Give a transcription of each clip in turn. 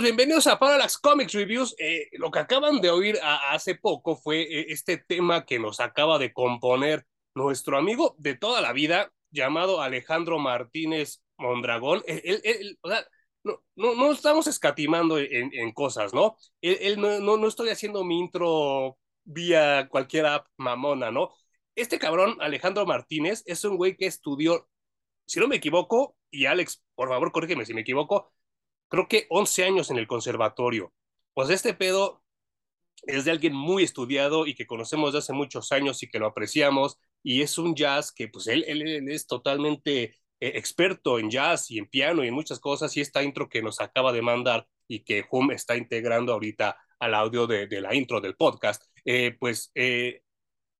Bienvenidos a Parallax Comics Reviews. Eh, lo que acaban de oír hace poco fue eh, este tema que nos acaba de componer nuestro amigo de toda la vida, llamado Alejandro Martínez Mondragón. o sea, no, no, no, estamos escatimando en, en cosas, ¿no? Él, no, no, no estoy haciendo mi intro vía cualquier app mamona, ¿no? Este cabrón, Alejandro Martínez, es un güey que estudió, si no me equivoco, y Alex, por favor, corrígeme si me equivoco, creo que 11 años en el conservatorio. Pues este pedo es de alguien muy estudiado y que conocemos desde hace muchos años y que lo apreciamos, y es un jazz que pues él, él, es totalmente eh, experto en jazz y en piano y en muchas cosas, y esta intro que nos acaba de mandar y que Hum está integrando ahorita al audio de, de la intro del podcast, eh, pues eh,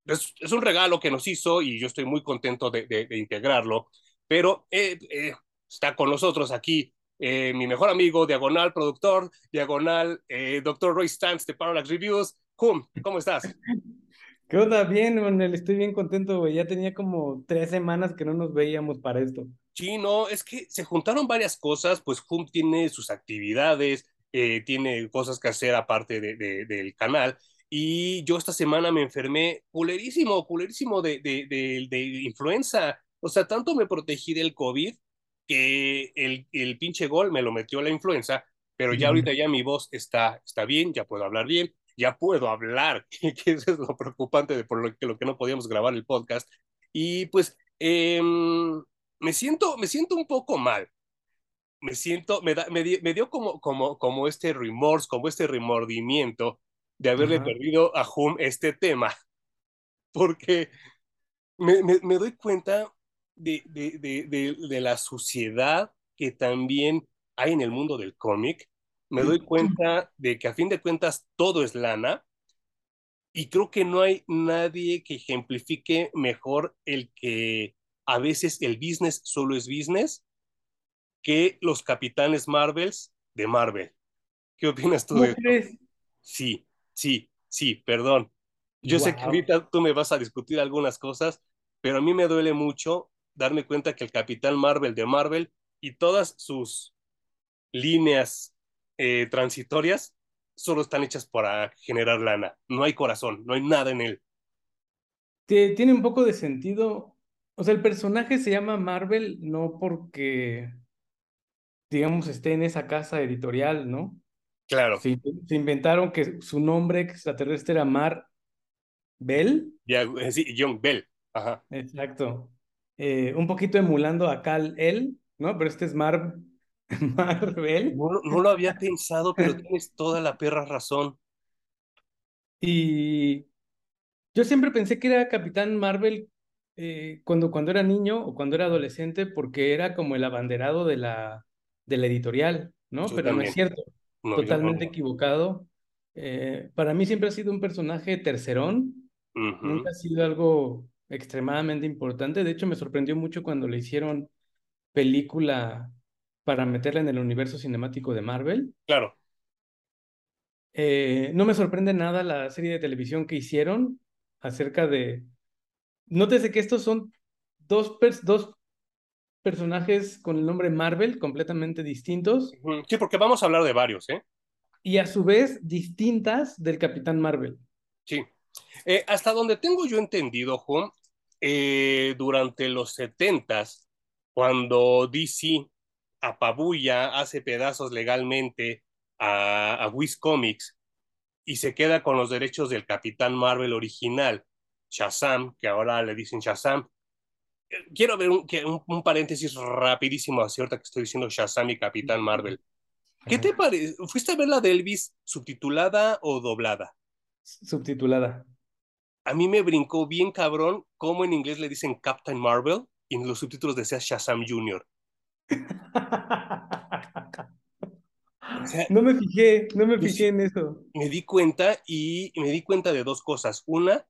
es, un regalo que nos hizo y yo estoy muy contento de, de, de integrarlo, pero está con nosotros aquí eh, mi mejor amigo, diagonal productor, diagonal eh, doctor Roy Stantz de Parallax Reviews. Hum, ¿cómo estás? ¿Qué onda? Bien, Manuel, estoy bien contento, güey. Ya tenía como tres semanas que no nos veíamos para esto. Sí, no, es que se juntaron varias cosas, pues Hum tiene sus actividades, eh, tiene cosas que hacer aparte de, de, del canal, y yo esta semana me enfermé culerísimo, culerísimo de, de, de influenza. O sea, tanto me protegí del COVID que el, el pinche gol me lo metió la influenza, pero ya ahorita ya mi voz está, está bien, ya puedo hablar bien, ya puedo hablar, que eso es lo preocupante de por lo que, lo que no podíamos grabar el podcast. Y pues eh, me, siento, me siento un poco mal. Me siento, me, da, me, me dio como, como, como este remorse, como este remordimiento de haberle Ajá. perdido a Hum este tema, porque me, me, me doy cuenta de, de, de, de, la suciedad que también hay en el mundo del cómic, me doy cuenta de que a fin de cuentas todo es lana y creo que no hay nadie que ejemplifique mejor el que a veces el business solo es business que los capitanes Marvels de Marvel. ¿Qué opinas tú de eso? Sí, sí, sí, perdón. Yo wow. sé que ahorita tú me vas a discutir algunas cosas, pero a mí me duele mucho darme cuenta que el Capitán Marvel de Marvel y todas sus líneas eh, transitorias solo están hechas para generar lana. No hay corazón, no hay nada en él. Tiene un poco de sentido. O sea, el personaje se llama Marvel no porque, digamos, esté en esa casa editorial, ¿no? Claro. Se, se inventaron que su nombre extraterrestre era Mar Bell. Ya, sí, John Bell. Ajá. Exacto eh, un poquito emulando a Cal El, ¿no? Pero este es Mar Marvel. No, no, lo había pensado, pero tienes toda la perra razón. Y yo siempre pensé que era Capitán Marvel eh, cuando, cuando era niño o cuando era adolescente, porque era como el abanderado de la, de la editorial, ¿no? Yo pero también. no es cierto. No, Totalmente equivocado. Eh, para mí siempre ha sido un personaje tercerón. Uh -huh. Nunca ha sido algo extremadamente importante. De hecho, me sorprendió mucho cuando le hicieron película para meterla en el universo cinemático de Marvel. Claro. Eh, no me sorprende nada la serie de televisión que hicieron acerca de... Nótese que estos son dos, pers dos personajes con el nombre Marvel completamente distintos. Sí, porque vamos a hablar de varios, ¿eh? Y a su vez distintas del Capitán Marvel. Sí. Eh, hasta donde tengo yo entendido, Juan, eh, durante los 70 cuando DC apabulla, hace pedazos legalmente a, a Wiz Comics y se queda con los derechos del Capitán Marvel original, Shazam, que ahora le dicen Shazam. Quiero ver un, un, un paréntesis rapidísimo, cierta que estoy diciendo Shazam y Capitán Marvel. ¿Qué te parece? ¿Fuiste a ver la de Elvis subtitulada o doblada? Subtitulada a mí me brincó bien cabrón cómo en inglés le dicen Captain Marvel y en los subtítulos decía Shazam Jr. o sea, no me fijé, no me fijé en eso. Me di cuenta y me di cuenta de dos cosas. Una,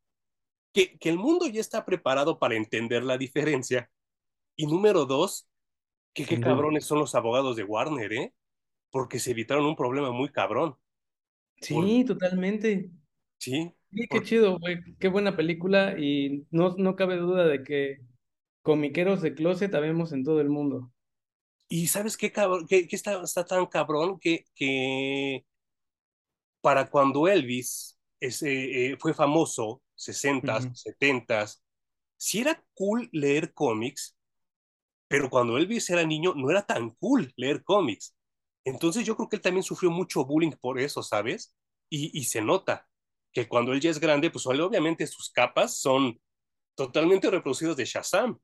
que, que el mundo ya está preparado para entender la diferencia. Y número dos, que qué cabrones son los abogados de Warner, ¿eh? Porque se evitaron un problema muy cabrón. Sí, Por... totalmente. Sí, Sí, qué chido, güey. Qué buena película y no, no cabe duda de que comiqueros de closet habemos en todo el mundo. Y ¿sabes qué, cabrón? ¿Qué, qué está, está, tan cabrón que, que para cuando Elvis ese, eh, fue famoso, 60s, 70s, sí era cool leer cómics, pero cuando Elvis era niño no era tan cool leer cómics. Entonces yo creo que él también sufrió mucho bullying por eso, ¿sabes? Y, y se nota que cuando él ya es grande, pues obviamente sus capas son totalmente reproducidos de Shazam.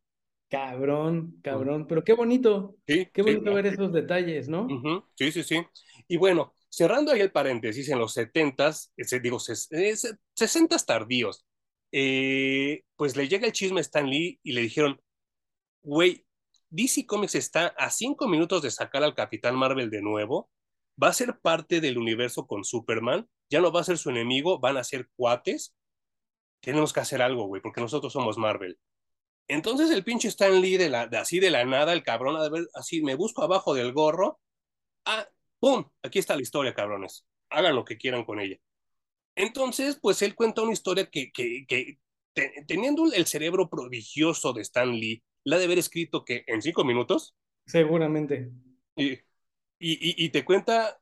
Cabrón, cabrón, pero qué bonito. Sí, qué bonito ver esos detalles, ¿no? Sí, sí, sí. Y bueno, cerrando ahí el paréntesis, en los 70s, digo, 60s tardíos, eh, pues le llega el chisme a Stan Lee y le dijeron, güey, DC Comics está a cinco minutos de sacar al Capitán Marvel de nuevo, va a ser parte del universo con Superman, ya no va a ser su enemigo, van a ser cuates, tenemos que hacer algo, güey, porque nosotros somos Marvel. Entonces el pinche Stan Lee, de, la, de así de la nada, el cabrón, a ver, así, me busco abajo del gorro. Ah, ¡pum! Aquí está la historia, cabrones. Hagan lo que quieran con ella. Entonces, pues él cuenta una historia que, que, que teniendo el cerebro prodigioso de Stan Lee, la de haber escrito que en cinco minutos. Seguramente. Y, y, y, te cuenta,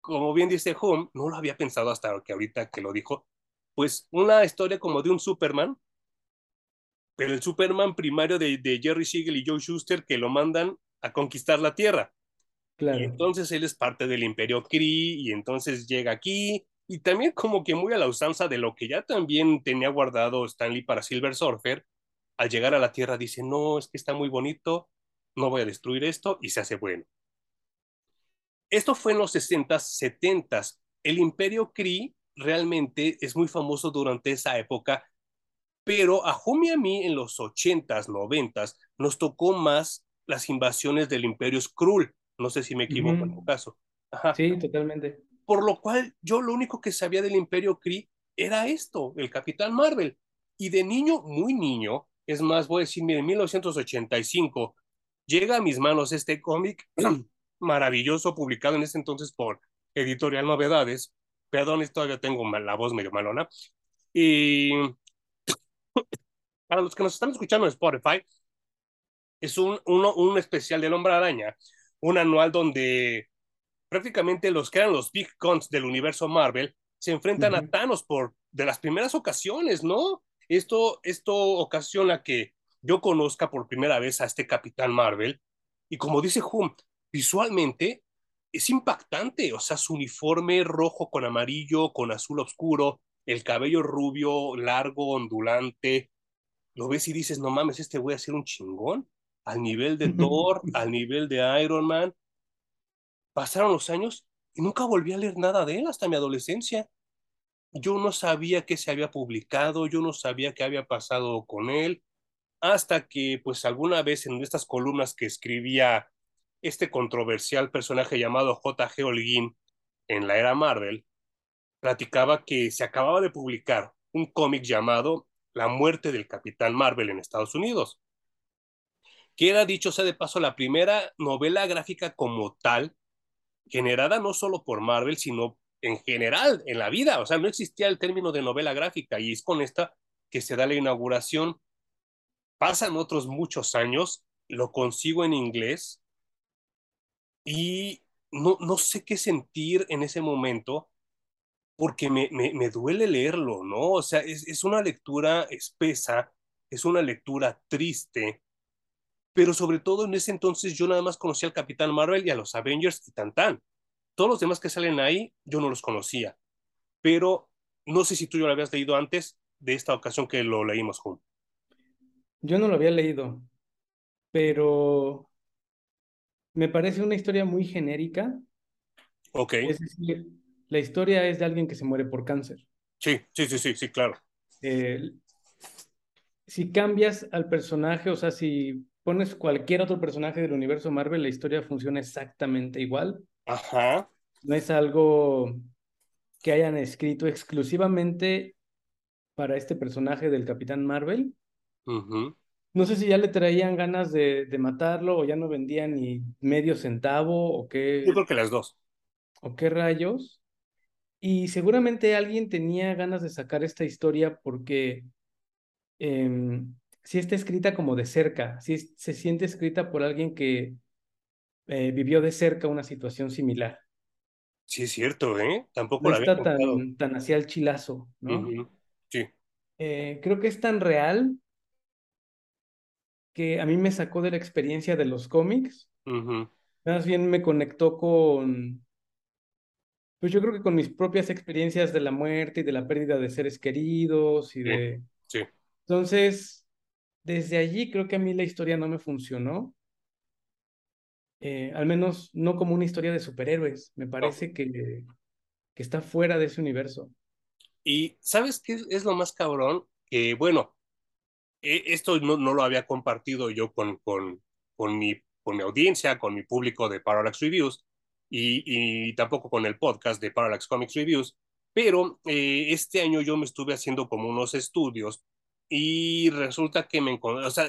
como bien dice Home, no lo había pensado hasta que ahorita que lo dijo, pues una historia como de un Superman pero el Superman primario de, de, Jerry Siegel y Joe Schuster que lo mandan a conquistar la Tierra. Claro. Y entonces él es parte del Imperio Kree y entonces llega aquí y también como que muy a la usanza de lo que ya también tenía guardado Stanley para Silver Surfer, al llegar a la Tierra dice, no, es que está muy bonito, no voy a destruir esto y se hace bueno. Esto fue en los 60s, 70s. El Imperio Kree realmente es muy famoso durante esa época pero a Humi y a mí en los 80s, 90s nos tocó más las invasiones del Imperio Skrull. No sé si me equivoco en tu caso. Sí, totalmente. Por lo cual yo lo único que sabía del Imperio Kree era esto, el Capitán Marvel. Y de niño, muy niño, es más, voy a decir, en 1985 llega a mis manos este cómic maravilloso publicado en ese entonces por Editorial Novedades. Perdón, todavía tengo la voz medio malona. Y para los que nos están escuchando en Spotify, es un, uno, un especial del Hombre Araña, un anual donde prácticamente los que eran los big cons del universo Marvel se enfrentan a Thanos por de las primeras ocasiones, ¿no? Esto, esto ocasiona que yo conozca por primera vez a este Capitán Marvel y como dice Hum, visualmente es impactante, o sea, su uniforme rojo con amarillo, con azul oscuro, el cabello rubio, largo, ondulante, lo ves y dices, no mames, este voy a ser un chingón, al nivel de Thor, al nivel de Iron Man. Pasaron los años y nunca volví a leer nada de él hasta mi adolescencia. Yo no sabía qué se había publicado, yo no sabía qué había pasado con él, hasta que pues alguna vez en estas columnas que escribía este controversial personaje llamado J.G. Holguín en la era Marvel, platicaba que se acababa de publicar un cómic llamado La muerte del Capitán Marvel en Estados Unidos, que era, dicho sea de paso, la primera novela gráfica como tal, generada no solo por Marvel, sino en general en la vida. O sea, no existía el término de novela gráfica y es con esta que se da la inauguración. Pasan otros muchos años, lo consigo en inglés y no, no sé qué sentir en ese momento porque me, me, me duele leerlo, ¿no? O sea, es, es una lectura espesa, es una lectura triste, pero sobre todo en ese entonces yo nada más conocía al Capitán Marvel y a los Avengers y tan tan. Todos los demás que salen ahí yo no los conocía, pero no sé si tú ya lo habías leído antes de esta ocasión que lo leímos juntos. Yo no lo había leído, pero me parece una historia muy genérica. Ok. Es decir, la historia es de alguien que se muere por cáncer. Sí, sí, sí, sí, sí, claro. si cambias al personaje, o sea, si pones cualquier otro personaje del universo Marvel, la historia funciona exactamente igual. Ajá. No es algo que hayan escrito exclusivamente para este personaje del Capitán Marvel. No sé si ya le traían ganas de, de, matarlo o ya no vendían ni medio centavo o qué. Yo creo que las dos. ¿O qué rayos? Y seguramente alguien tenía ganas de sacar esta historia porque eh, sí está escrita como de cerca, sí se siente escrita por alguien que eh, vivió de cerca una situación similar. Sí, es cierto, ¿eh? Tampoco no la había está tan, tan hacia el chilazo, ¿no? Sí. Eh, creo que es tan real que a mí me sacó de la experiencia de los cómics. Más bien me conectó con, pues yo creo que con mis propias experiencias de la muerte y de la pérdida de seres queridos y de... Sí. Entonces, desde allí creo que a mí la historia no me funcionó. Eh, al menos no como una historia de superhéroes. Me parece que, que está fuera de ese universo. Y ¿sabes qué es lo más cabrón? Que bueno, esto no, no, lo había compartido yo con, con, con, mi, con mi audiencia, con mi público de Parallax Reviews y, y tampoco con el podcast de Parallax Comics Reviews, pero eh, este año yo me estuve haciendo como unos estudios y resulta que me encontré, o sea,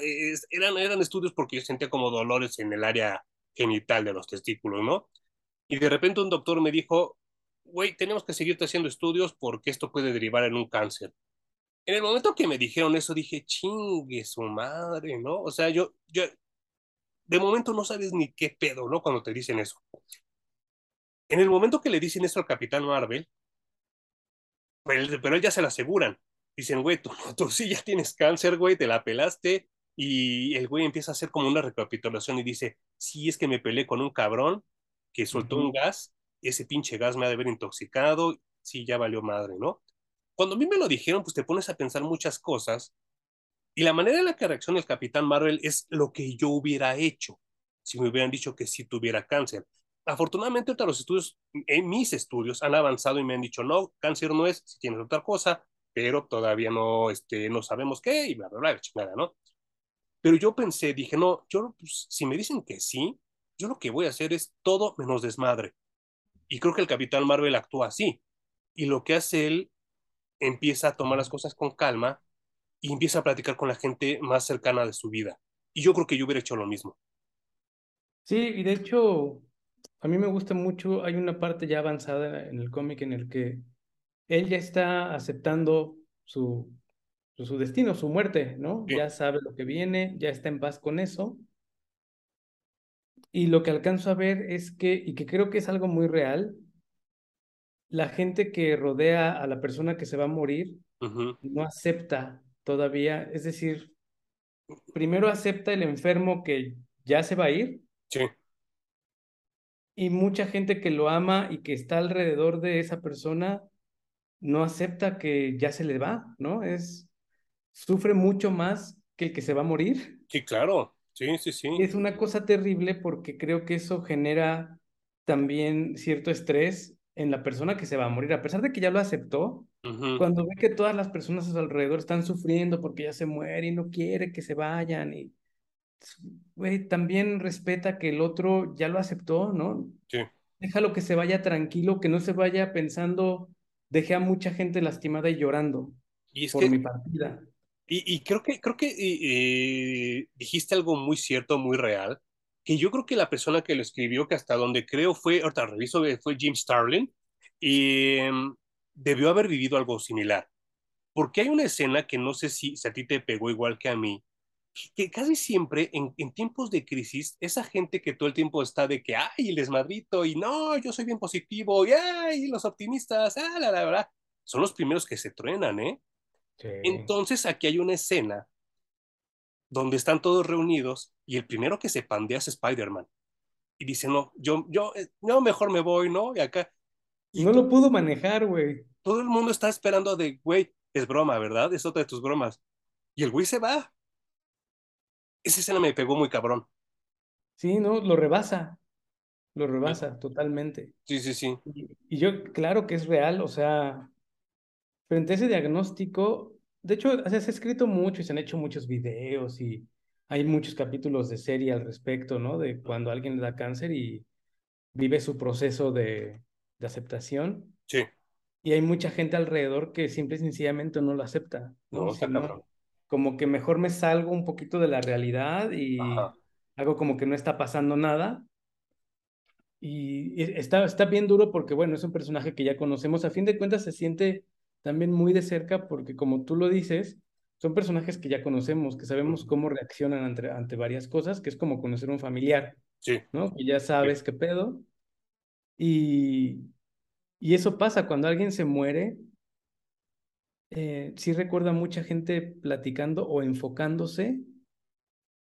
eran, eran estudios porque yo sentía como dolores en el área genital de los testículos, ¿no? Y de repente un doctor me dijo, güey, tenemos que seguirte haciendo estudios porque esto puede derivar en un cáncer en el momento que me dijeron eso, dije, chingue su madre, ¿no? O sea, yo, yo, de momento no sabes ni qué pedo, ¿no? Cuando te dicen eso. En el momento que le dicen eso al Capitán Marvel, pero, él ya se lo aseguran. Dicen, güey, tú, tú sí ya tienes cáncer, güey, te la pelaste. Y el güey empieza a hacer como una recapitulación y dice, sí, es que me peleé con un cabrón que soltó un gas, ese pinche gas me ha de haber intoxicado, sí, ya valió madre, ¿no? Cuando a mí me lo dijeron, pues te pones a pensar muchas cosas y la manera en la que reacciona el Capitán Marvel es lo que yo hubiera hecho si me hubieran dicho que sí tuviera cáncer. Afortunadamente, ahorita los estudios, en mis estudios, han avanzado y me han dicho, no, cáncer no es, si tienes otra cosa, pero todavía no, este, no sabemos qué, y bla, bla, bla, chingada, ¿no? Pero yo pensé, dije, no, yo, pues, si me dicen que sí, yo lo que voy a hacer es todo menos desmadre. Y creo que el Capitán Marvel actúa así. Y lo que hace él empieza a tomar las cosas con calma y empieza a platicar con la gente más cercana de su vida. Y yo creo que yo hubiera hecho lo mismo. Sí, y de hecho, a mí me gusta mucho, hay una parte ya avanzada en el cómic en el que él ya está aceptando su, su destino, su muerte, ¿no? Ya sabe lo que viene, ya está en paz con eso. Y lo que alcanzo a ver es que, y que creo que es algo muy real, la gente que rodea a la persona que se va a morir no acepta todavía, es decir, primero acepta el enfermo que ya se va a ir. Sí. Y mucha gente que lo ama y que está alrededor de esa persona no acepta que ya se le va, ¿no? Es sufre mucho más que el que se va a morir. Sí, claro. Sí, sí, sí. es una cosa terrible porque creo que eso genera también cierto estrés en la persona que se va a morir, a pesar de que ya lo aceptó, cuando ve que todas las personas a su alrededor están sufriendo porque ya se muere y no quiere que se vayan y güey, también respeta que el otro ya lo aceptó, ¿no? Sí. Déjalo que se vaya tranquilo, que no se vaya pensando, dejé a mucha gente lastimada y llorando y es por mi partida. Y, y, creo que, creo que eh, dijiste algo muy cierto, muy real, que yo creo que la persona que lo escribió, que hasta donde creo fue, ahorita reviso, fue Jim Starlin, y em, debió haber vivido algo similar. Porque hay una escena que no sé si, a ti te pegó igual que a mí, que casi siempre en, en, tiempos de crisis, esa gente que todo el tiempo está de que, ay, el desmadrito, y no, yo soy bien positivo, y ay, los optimistas, ah, la, la, verdad, son los primeros que se truenan, ¿eh? Entonces aquí hay una escena donde están todos reunidos y el primero que se pandea es Spider-Man. Y dice, no, yo, yo, eh, no, mejor me voy, ¿no? Y acá. Y no lo pudo manejar, güey. Todo el mundo está esperando de, güey, es broma, ¿verdad? Es otra de tus bromas. Y el güey se va. Esa escena me pegó muy cabrón. Sí, no, lo rebasa. Lo rebasa totalmente. Sí, sí, sí. y, yo, claro que es real, o sea, frente a ese diagnóstico, de hecho, se ha escrito mucho y se han hecho muchos videos y hay muchos capítulos de serie al respecto, ¿no? De cuando alguien le da cáncer y vive su proceso de, de aceptación. Sí. Y hay mucha gente alrededor que simple y sencillamente no lo acepta. No, no como que mejor me salgo un poquito de la realidad y hago como que no está pasando nada. Y está, está bien duro porque, bueno, es un personaje que ya conocemos. A fin de cuentas se siente también muy de cerca porque como tú lo dices, son personajes que ya conocemos, que sabemos cómo reaccionan ante, ante varias cosas, que es como conocer un familiar. Sí. ¿no? Que ya sabes qué pedo. Y, y eso pasa cuando alguien se muere. Eh, sí recuerda mucha gente platicando o enfocándose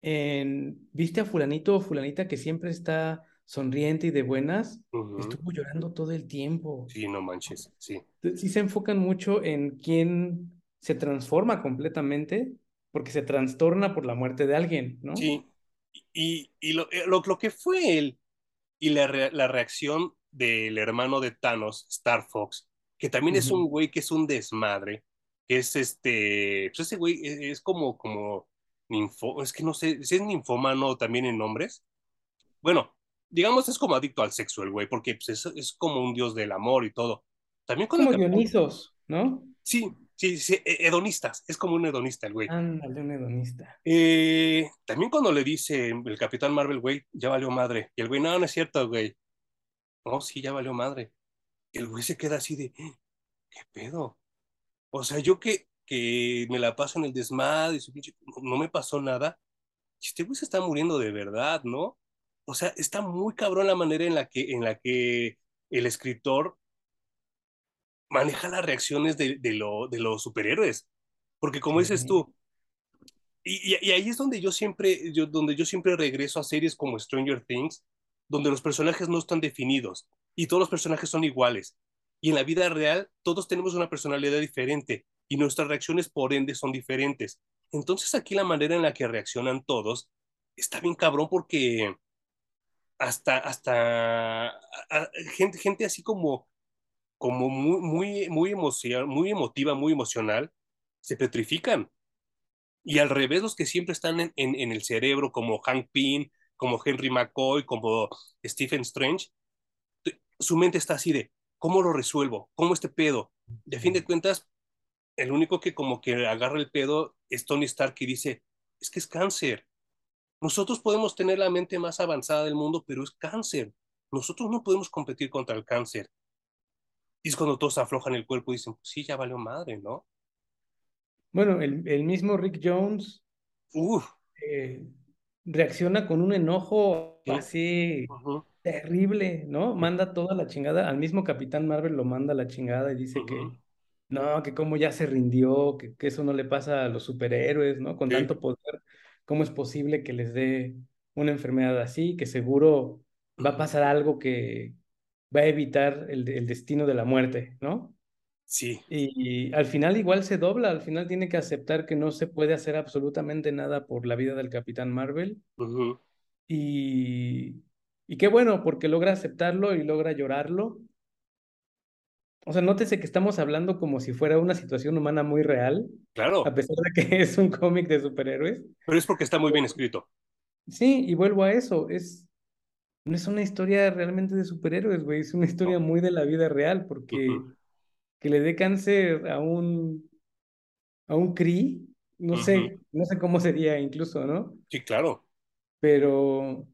en, ¿viste a fulanito o fulanita que siempre está sonriente y de buenas? Estuvo llorando todo el tiempo. Sí, no manches, sí. Sí se enfocan mucho en quién se transforma completamente porque se trastorna por la muerte de alguien, ¿no? Sí, y, y lo, eh, lo, lo, que fue él y la, la, reacción del hermano de Thanos, Star Fox, que también uh -huh. es un güey que es un desmadre, que es este, pues ese güey es, es como, como ninfo, es que no sé, si es ninfómano también en nombres. Bueno, digamos es como adicto al sexo el güey, porque pues, es, es, como un dios del amor y todo. También con como Dionisos, ¿no? Sí, sí, sí, hedonistas, es como un hedonista el güey. Ándale, un hedonista. Eh, también cuando le dice el Capitán Marvel, güey, ya valió madre. Y el güey, no, no es cierto, güey. No, sí, ya valió madre. Y el güey se queda así de, ¿qué pedo? O sea, yo que, que me la paso en el desmadre no me pasó nada. Este güey se está muriendo de verdad, ¿no? O sea, está muy cabrón la manera en la que, en la que el escritor maneja las reacciones de, de, lo, de los superhéroes. Porque como dices tú, y, y, y, ahí es donde yo siempre, yo, donde yo siempre regreso a series como Stranger Things, donde los personajes no están definidos y todos los personajes son iguales. Y en la vida real todos tenemos una personalidad diferente y nuestras reacciones por ende son diferentes. Entonces aquí la manera en la que reaccionan todos está bien cabrón porque hasta, hasta a, gente, gente así como como muy, muy, muy, emocional, muy emotiva, muy emocional, se petrifican. Y al revés, los que siempre están en, en, en el cerebro, como Hank Pym, como Henry McCoy, como Stephen Strange, su mente está así de, ¿cómo lo resuelvo? ¿Cómo este pedo? De a fin de cuentas, el único que como que agarra el pedo es Tony Stark y dice, es que es cáncer. Nosotros podemos tener la mente más avanzada del mundo, pero es cáncer. Nosotros no podemos competir contra el cáncer. Y es cuando todos aflojan el cuerpo y dicen, pues sí, ya valió madre, ¿no? Bueno, el, el mismo Rick Jones eh, reacciona con un enojo ¿Sí? así uh -huh. terrible, ¿no? Manda toda la chingada, al mismo Capitán Marvel lo manda a la chingada y dice uh -huh. que no, que como ya se rindió, que, que, eso no le pasa a los superhéroes, ¿no? Con sí. tanto poder, ¿cómo es posible que les dé una enfermedad así? Que seguro va a pasar algo que, va a evitar el, el, destino de la muerte, ¿no? Sí. Y, y, al final igual se dobla, al final tiene que aceptar que no se puede hacer absolutamente nada por la vida del Capitán Marvel. Uh -huh. y, y qué bueno, porque logra aceptarlo y logra llorarlo. O sea, nótese que estamos hablando como si fuera una situación humana muy real. Claro. A pesar de que es un cómic de superhéroes. Pero es porque está muy bien escrito. Sí, y vuelvo a eso, es, no es una historia realmente de superhéroes, güey, es una historia no. muy de la vida real, porque uh -huh. que le dé cáncer a un, a un CRI, no uh -huh. sé, no sé cómo sería incluso, ¿no? Sí, claro. Pero,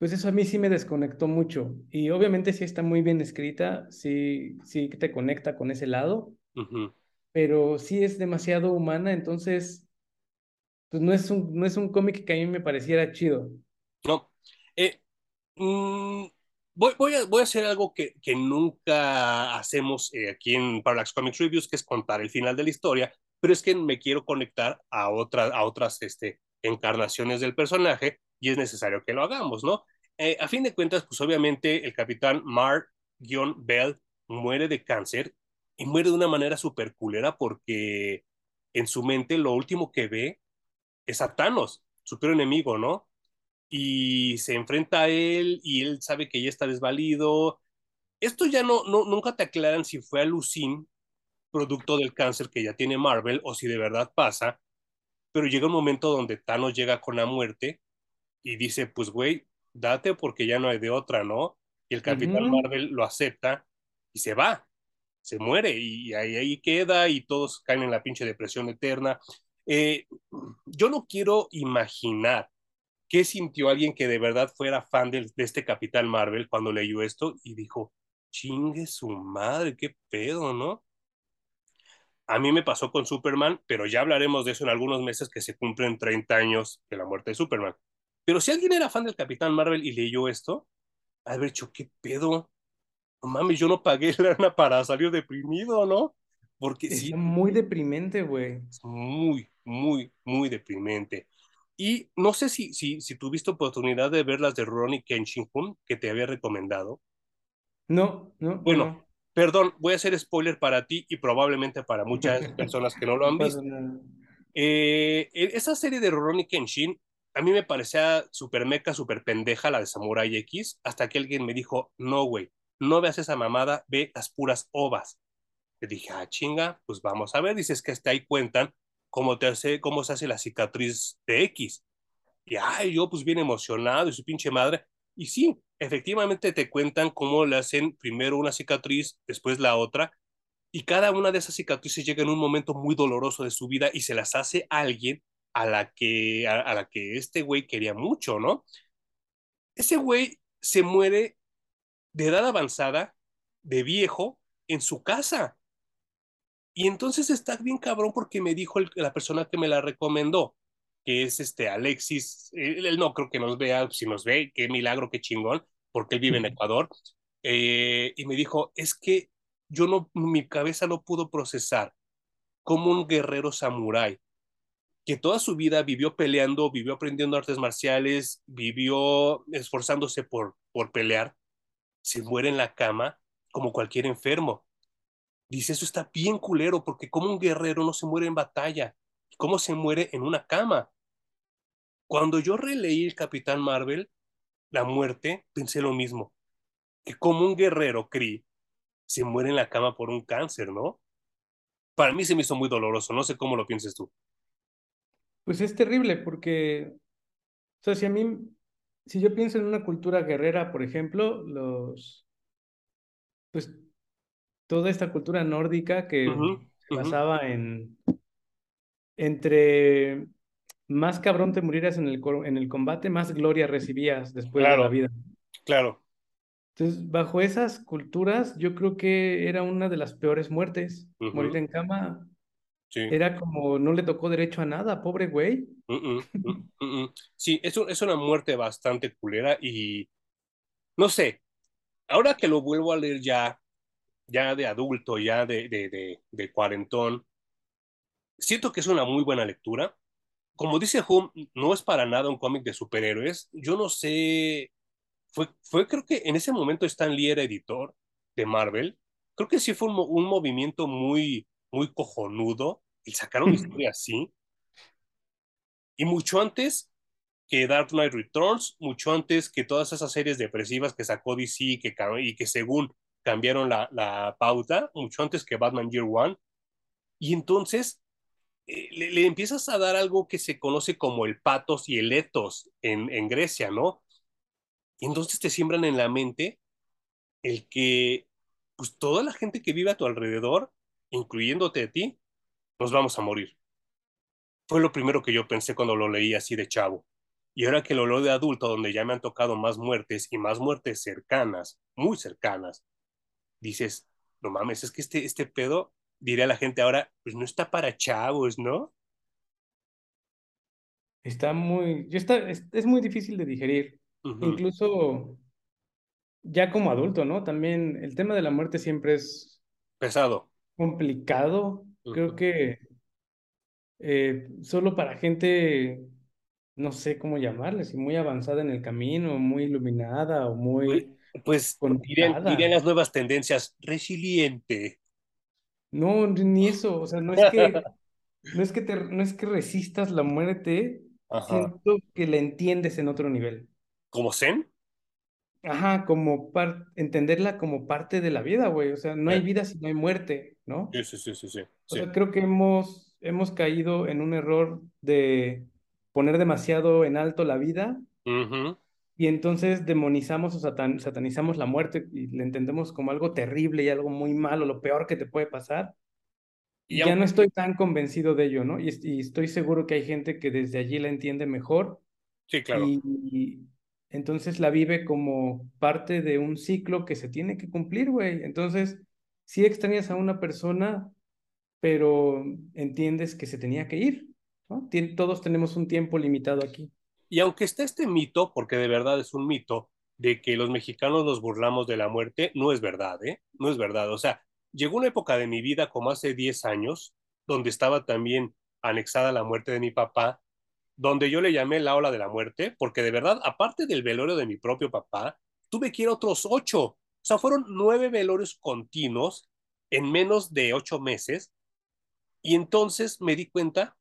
pues eso a mí sí me desconectó mucho, y obviamente sí está muy bien escrita, sí, sí te conecta con ese lado, uh -huh. pero sí es demasiado humana, entonces, pues no es un, no es un cómic que a mí me pareciera chido. No, eh, Mm, voy, voy, a, voy, a, hacer algo que, que nunca hacemos eh, aquí en Parallax Comics Reviews, que es contar el final de la historia, pero es que me quiero conectar a, otra, a otras este, encarnaciones del personaje y es necesario que lo hagamos, ¿no? Eh, a fin de cuentas, pues obviamente el capitán Mark-Bell muere de cáncer y muere de una manera súper culera porque en su mente lo último que ve es a Thanos, su peor enemigo, ¿no? y se enfrenta a él y él sabe que ya está desvalido. Esto ya no, no nunca te aclaran si fue alucin, producto del cáncer que ya tiene Marvel, o si de verdad pasa, pero llega un momento donde Thanos llega con la muerte y dice, pues güey, date porque ya no hay de otra, ¿no? Y el Capitán uh -huh. Marvel lo acepta y se va, se muere y ahí, ahí queda y todos caen en la pinche depresión eterna. Eh, yo no quiero imaginar ¿Qué sintió alguien que de verdad fuera fan de, de, este Capitán Marvel cuando leyó esto y dijo, chingue su madre, qué pedo, ¿no? A mí me pasó con Superman, pero ya hablaremos de eso en algunos meses que se cumplen 30 años de la muerte de Superman. Pero si alguien era fan del Capitán Marvel y leyó esto, a dicho, ¿qué pedo? No mames, yo no pagué lana para salir deprimido, ¿no? Porque es sí. muy deprimente, güey. Es muy, muy, muy deprimente. Y no sé si, si, si tuviste oportunidad de ver las de Ronnie Kenshin que te había recomendado. No, no. Bueno, no. perdón, voy a hacer spoiler para ti y probablemente para muchas personas que no lo han visto. Eh, esa serie de Ronnie Kenshin a mí me parecía súper meca, súper pendeja la de Samurai X, hasta que alguien me dijo, no, güey, no veas esa mamada, ve las puras ovas. Le dije, ah, chinga, pues vamos a ver. Dices que hasta ahí cuentan cómo, te hace, cómo se hace la cicatriz de X. Y ay, yo pues bien emocionado y su pinche madre. Y sí, efectivamente te cuentan cómo le hacen primero una cicatriz, después la otra. Y cada una de esas cicatrices llega en un momento muy doloroso de su vida y se las hace alguien a la que, a, a la que este güey quería mucho, ¿no? Ese güey se muere de edad avanzada, de viejo, en su casa. Y entonces está bien cabrón porque me dijo el, la persona que me la recomendó, que es este Alexis, él, él, no creo que nos vea, si nos ve, qué milagro, qué chingón, porque él vive en Ecuador, eh, y me dijo, es que yo no, mi cabeza no pudo procesar como un guerrero samurái, que toda su vida vivió peleando, vivió aprendiendo artes marciales, vivió esforzándose por, por pelear, se muere en la cama como cualquier enfermo. Dice, eso está bien culero, porque como un guerrero no se muere en batalla, ¿cómo se muere en una cama? Cuando yo releí el Capitán Marvel, la muerte, pensé lo mismo, que como un guerrero, Kree, se muere en la cama por un cáncer, ¿no? Para mí se me hizo muy doloroso, no sé cómo lo pienses tú. Pues es terrible porque, o sea, si a mí, si yo pienso en una cultura guerrera, por ejemplo, los, pues toda esta cultura nórdica que uh -huh, se basaba uh -huh. en, entre más cabrón te murieras en el, en el combate, más gloria recibías después claro, de la vida. Claro. Entonces, bajo esas culturas, yo creo que era una de las peores muertes. Uh -huh. Morir en cama Sí. Era como, no le tocó derecho a nada, pobre güey. Uh -uh, uh sí, es, un, es, una muerte bastante culera y no sé, ahora que lo vuelvo a leer ya, ya de adulto, ya de, de, de, de cuarentón, siento que es una muy buena lectura. Como dice Hum, no es para nada un cómic de superhéroes. Yo no sé, fue, fue creo que en ese momento Stan Lee era editor de Marvel. Creo que sí fue un, un movimiento muy, muy cojonudo y sacar una historia así. Y mucho antes que Dark Knight Returns, mucho antes que todas esas series depresivas que sacó DC y que, y que según cambiaron la, la pauta, mucho antes que Batman Year One. Y entonces eh, le, le, empiezas a dar algo que se conoce como el patos y el etos en, en Grecia, ¿no? Y entonces te siembran en la mente el que pues toda la gente que vive a tu alrededor incluyéndote a ti, nos vamos a morir. Fue lo primero que yo pensé cuando lo leí así de chavo. Y ahora que lo leo de adulto, donde ya me han tocado más muertes y más muertes cercanas, muy cercanas, dices, no mames, es que este, este pedo, diré a la gente ahora, pues no está para chavos, ¿no? Está muy, está, es, es muy difícil de digerir. Uh -huh. Incluso ya como adulto, ¿no? También el tema de la muerte siempre es pesado complicado. Uh -huh. Creo que eh, solo para gente, no sé cómo llamarle, si muy avanzada en el camino, muy iluminada o muy... Pues, pues dirían, dirían, las nuevas tendencias, resiliente. No, ni eso, o sea, no es que, no es que, te, no es que resistas la muerte, Ajá. siento que la entiendes en otro nivel. ¿Como Zen? Ajá, como par entenderla como parte de la vida, güey. O sea, no hay vida si no hay muerte, ¿no? Sí, sí, sí, sí. sí. O sea, creo que hemos, hemos caído en un error de poner demasiado en alto la vida uh -huh. y entonces demonizamos o satan satanizamos la muerte y le entendemos como algo terrible y algo muy malo, lo peor que te puede pasar. Y, ya aunque... no estoy tan convencido de ello, ¿no? Y, y, estoy seguro que hay gente que desde allí la entiende mejor. Sí, claro. Y entonces la vive como parte de un ciclo que se tiene que cumplir, güey. Entonces, sí extrañas a una persona, pero entiendes que se tenía que ir, todos tenemos un tiempo limitado aquí. Y aunque está este mito, porque de verdad es un mito, de que los mexicanos nos burlamos de la muerte, no es verdad, ¿eh? No es verdad. O sea, llegó una época de mi vida como hace 10 años, donde estaba también anexada la muerte de mi papá, donde yo le llamé la ola de la muerte, porque de verdad, aparte del velorio de mi propio papá, tuve que ir a otros ocho. O sea, fueron nueve velorios continuos en menos de ocho meses. Y entonces me di cuenta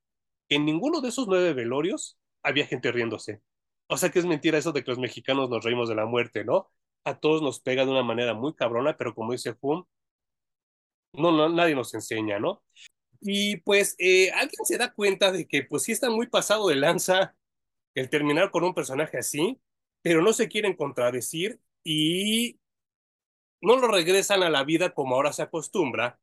que en ninguno de esos nueve velorios había gente riéndose. O sea que es mentira eso de que los mexicanos nos reímos de la muerte, ¿no? A todos nos pega de una manera muy cabrona, pero como dice Fum, no, no, nadie nos enseña, ¿no? Y pues eh, alguien se da cuenta de que pues sí está muy pasado de lanza el terminar con un personaje así, pero no se quieren contradecir y no lo regresan a la vida como ahora se acostumbra,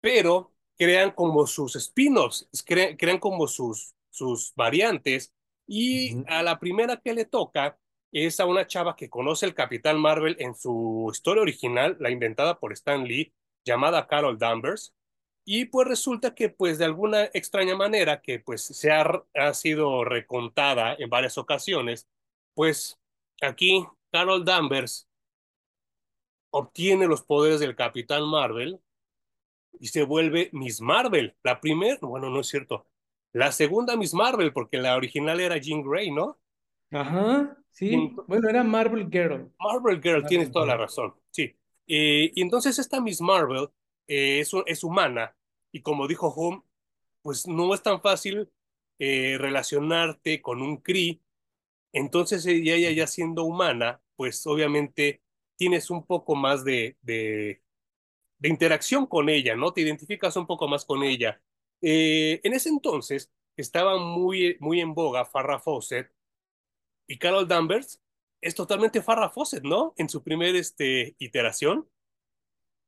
pero crean como sus spin-offs, crean, crean como sus, sus variantes y a la primera que le toca es a una chava que conoce el Capitán Marvel en su historia original, la inventada por Stan Lee, llamada Carol Danvers. Y pues resulta que pues de alguna extraña manera que pues se ha, ha sido recontada en varias ocasiones, pues aquí Carol Danvers obtiene los poderes del Capitán Marvel y se vuelve Miss Marvel. La primera, bueno, no es cierto, la segunda Miss Marvel, porque la original era Jean Grey, ¿no? Ajá, sí. bueno, era Marvel Girl. Marvel Girl, tienes toda la razón, sí. Eh, y entonces esta Miss Marvel eh, es, es, humana y como dijo Home, pues no es tan fácil eh, relacionarte con un Kree. Entonces ella, ella ya siendo humana, pues obviamente tienes un poco más de, de, de interacción con ella, ¿no? Te identificas un poco más con ella. Eh, en ese entonces estaba muy, muy en boga Farrah Fawcett y Carol Danvers es totalmente Farrah Fawcett, ¿no? En su primer este, iteración.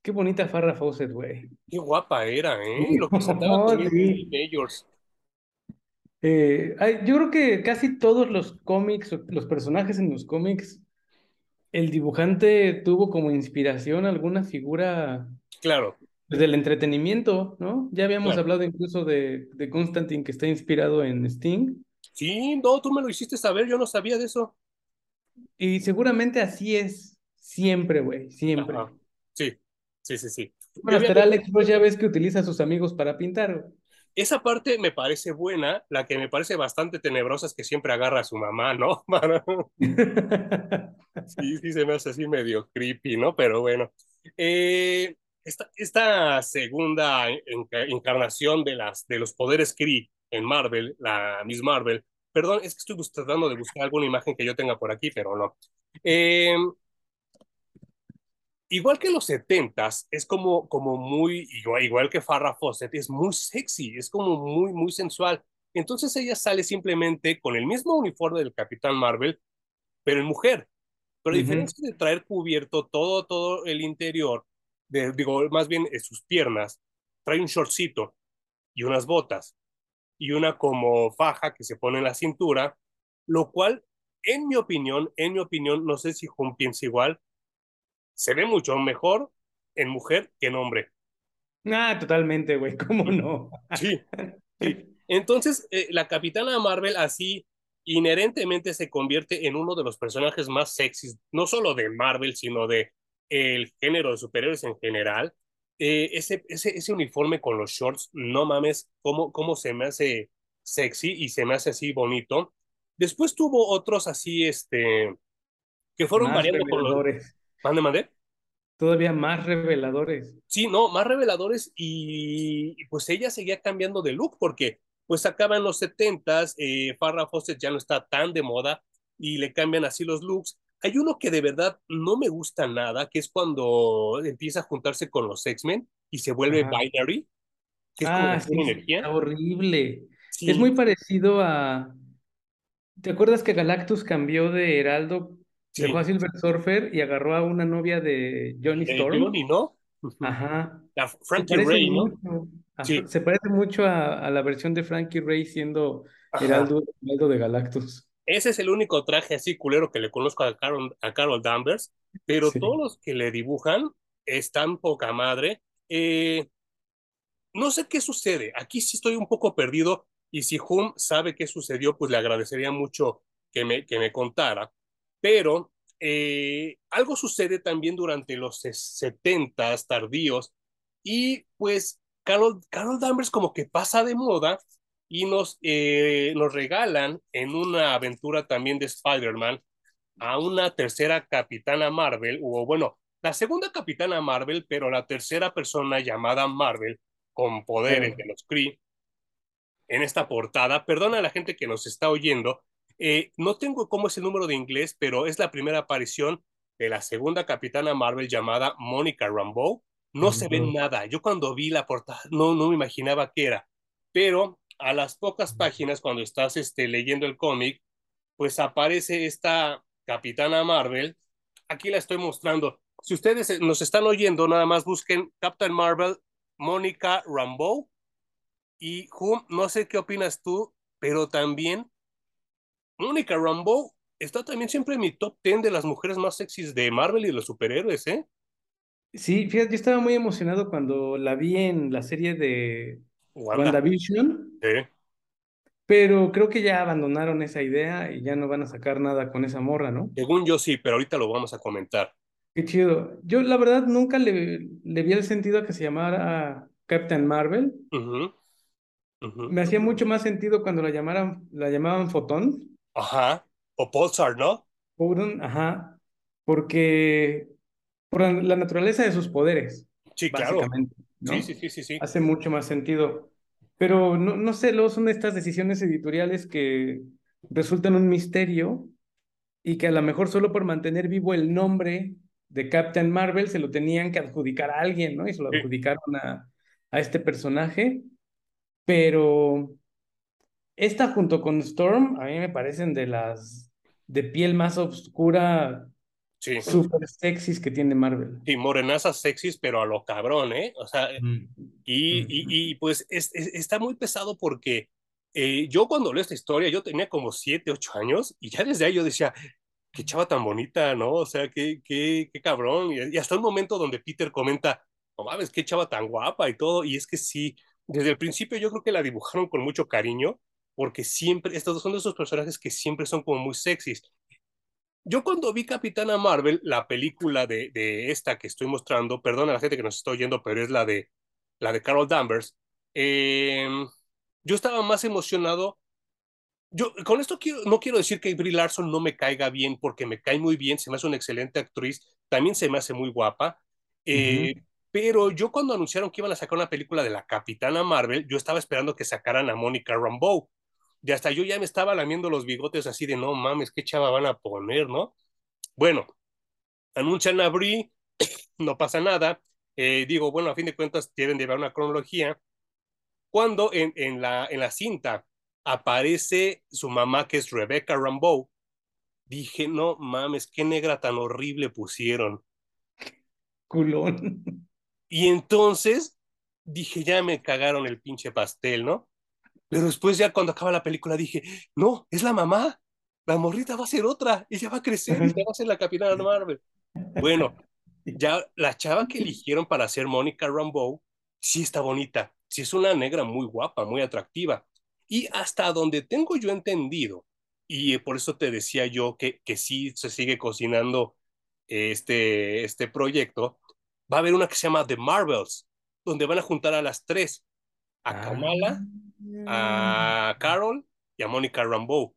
Qué bonita Farrah Fawcett, güey. Qué guapa era, ¿eh? Lo que andaba con sí. Eh, yo creo que casi todos los cómics, los personajes en los cómics, el dibujante tuvo como inspiración alguna figura claro. Desde el entretenimiento, ¿no? Ya habíamos hablado incluso de, de Constantine que está inspirado en Sting. Sí, no, tú me lo hiciste saber, yo no sabía de eso. Y seguramente así es siempre, güey, siempre. Sí, sí, sí, sí. Bueno, hasta Alex Ross ya ves que utiliza a sus amigos para pintar. Esa parte me parece buena, la que me parece bastante tenebrosa es que siempre agarra a su mamá, ¿no? sí, sí, se me hace así medio creepy, ¿no? Pero bueno. Eh, esta, esta segunda encarnación de, las, de los poderes Kree en Marvel, la Miss Marvel, perdón, es que estoy tratando de buscar alguna imagen que yo tenga por aquí, pero no. Eh, igual que los setentas, es como, como muy, igual, igual que Farrah Fawcett, es muy sexy, es como muy, muy sensual. Entonces ella sale simplemente con el mismo uniforme del Capitán Marvel, pero en mujer. Pero a diferencia de traer cubierto todo, todo el interior, digo, más bien eh, sus piernas, trae un shortcito y unas botas y una como faja que se pone en la cintura, lo cual, en mi opinión, en mi opinión, no sé si Jun piensa igual, se ve mucho mejor en mujer que en hombre. Ah, totalmente, güey, ¿cómo no? sí, sí. Entonces, eh, la Capitana Marvel así inherentemente se convierte en uno de los personajes más sexys, no solo de Marvel, sino de el género de superhéroes en general, eh, ese, ese, ese uniforme con los shorts, no mames, cómo, cómo se me hace sexy y se me hace así bonito. Después tuvo otros así, este, que fueron variando con los... ¿Mande, mande? Todavía más reveladores. Sí, no, más reveladores y, pues ella seguía cambiando de look porque pues acaba en los setentas, eh, Farrah Fawcett ya no está tan de moda y le cambian así los looks hay uno que de verdad no me gusta nada, que es cuando empieza a juntarse con los X-Men y se vuelve binary, que es ah, como energía. horrible. Es muy parecido a. ¿Te acuerdas que Galactus cambió de Heraldo, dejó a Silver Surfer y agarró a una novia de Johnny Storm? Johnny, ¿no? Ajá. Frankie Ray, ¿no? Se parece mucho a, la versión de Frankie Ray siendo Heraldo, Heraldo de Galactus. Ese es el único traje así culero que le conozco a Carol, a Carol Danvers, pero todos los que le dibujan están poca madre. Eh, no sé qué sucede. Aquí sí estoy un poco perdido y si Hum sabe qué sucedió, pues le agradecería mucho que me, que me contara. Pero eh, algo sucede también durante los 70 tardíos y pues Carol, Carol Danvers como que pasa de moda y nos, eh, nos regalan en una aventura también de Spider-Man a una tercera capitana Marvel, o bueno, la segunda capitana Marvel, pero la tercera persona llamada Marvel con poderes de los Kree en esta portada. Perdona a la gente que nos está oyendo, eh, no tengo cómo es el número de inglés, pero es la primera aparición de la segunda capitana Marvel llamada Mónica Rambeau. No se ve nada. Yo cuando vi la portada no, no me imaginaba qué era, pero a las pocas páginas cuando estás este, leyendo el cómic, pues aparece esta capitana Marvel. Aquí la estoy mostrando. Si ustedes eh, nos están oyendo, nada más busquen Captain Marvel, Mónica Rambeau. Y Hum, no sé qué opinas tú, pero también Mónica Rambeau está también siempre en mi top 10 de las mujeres más sexys de Marvel y de los superhéroes, ¿eh? Sí, fíjate, yo estaba muy emocionado cuando la vi en la serie de WandaVision. Sí. Pero creo que ya abandonaron esa idea y ya no van a sacar nada con esa morra, ¿no? Según yo sí, pero ahorita lo vamos a comentar. Qué chido. Yo la verdad nunca le, le vi el sentido a que se llamara Captain Marvel. Me hacía mucho más sentido cuando la llamaran, la llamaban Fotón. Ajá. O Pulsar, ¿no? ajá. Porque por la naturaleza de sus poderes. Sí, claro. Sí, sí, sí, sí, Hace mucho más sentido. Pero no, no sé, luego son estas decisiones editoriales que resultan un misterio y que a lo mejor solo por mantener vivo el nombre de Captain Marvel se lo tenían que adjudicar a alguien, ¿no? Y se lo adjudicaron a, a este personaje. Pero esta junto con Storm, a mí me parecen de las de piel más oscura, sí. súper sexys que tiene Marvel. Sí, morenazas sexys, pero a lo cabrón, ¿eh? O sea, mm. y, y, y, pues es, está muy pesado porque eh, yo cuando leo esta historia, yo tenía como 7, 8 años y ya desde ahí yo decía, qué chava tan bonita, ¿no? O sea, qué, qué, qué cabrón. Y, hasta un momento donde Peter comenta, no mames, qué chava tan guapa y todo. Y es que sí, desde el principio yo creo que la dibujaron con mucho cariño porque siempre, estos son de esos personajes que siempre son como muy sexys. Yo cuando vi Capitana Marvel, la película de, de esta que estoy mostrando, perdón a la gente que nos está oyendo, pero es la de, la de Carol Danvers, eh, yo estaba más emocionado. Yo con esto quiero, no quiero decir que Brie Larson no me caiga bien, porque me cae muy bien, se me hace una excelente actriz, también se me hace muy guapa. Eh, Pero yo cuando anunciaron que iban a sacar una película de la Capitana Marvel, yo estaba esperando que sacaran a Mónica Rambeau y hasta yo ya me estaba lamiendo los bigotes así de no mames, qué chava van a poner, ¿no? Bueno, anuncian a Brie, no pasa nada. Eh, digo, bueno, a fin de cuentas tienen de llevar una cronología. Cuando en, en, la, en la cinta aparece su mamá, que es Rebecca Rambeau, dije, no mames, qué negra tan horrible pusieron. Culón. Y entonces dije, ya me cagaron el pinche pastel, ¿no? Pero después ya cuando acaba la película dije, no, es la mamá, la morrita va a ser otra, ella va a crecer y va a ser la capitana Marvel. Bueno, ya la chava que eligieron para ser Mónica Rambeau, sí está bonita, sí es una negra muy guapa, muy atractiva. Y hasta donde tengo yo entendido, y por eso te decía yo que, que sí se sigue cocinando este, este proyecto, va a haber una que se llama The Marvels, donde van a juntar a las tres, a Kamala, a Carol y a Mónica Rambeau.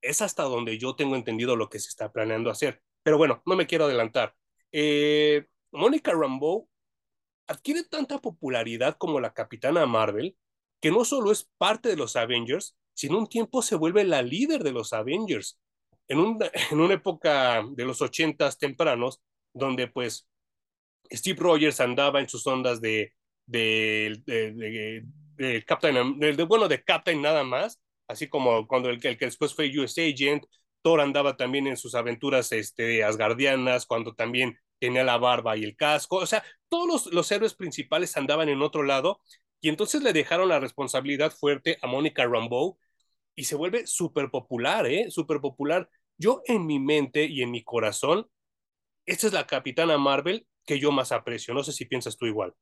Es hasta donde yo tengo entendido lo que se está planeando hacer. Pero bueno, no me quiero adelantar. Eh, Mónica Rambeau adquiere tanta popularidad como la Capitana Marvel que no solo es parte de los Avengers, sino un tiempo se vuelve la líder de los Avengers. En, un, en una época de los ochentas tempranos, donde pues Steve Rogers andaba en sus ondas de Captain, de, bueno, de Captain nada más, así como cuando el, el, que después fue US Agent, Thor andaba también en sus aventuras este, asgardianas, cuando también tenía la barba y el casco, o sea, todos los, los héroes principales andaban en otro lado, y entonces le dejaron la responsabilidad fuerte a Mónica Rambeau, y se vuelve súper popular, ¿eh? Súper popular. Yo en mi mente y en mi corazón, esta es la capitana Marvel que yo más aprecio. No sé si piensas tú igual.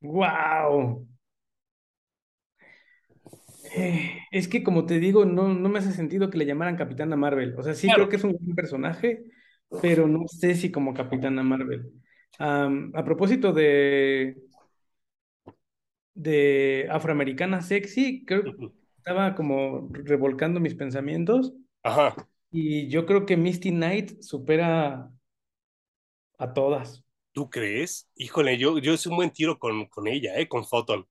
¡Wow! Eh, es que como te digo, no, no me hace sentido que le llamaran Capitana Marvel. O sea, sí creo que es un buen personaje, pero no sé si como Capitana Marvel. a propósito de, de afroamericana sexy, creo que estaba como revolcando mis pensamientos. Ajá. Y yo creo que Misty Knight supera a todas. ¿Tú crees? Híjole, yo, yo es un buen tiro con, con ella, ¿eh? Con Photon.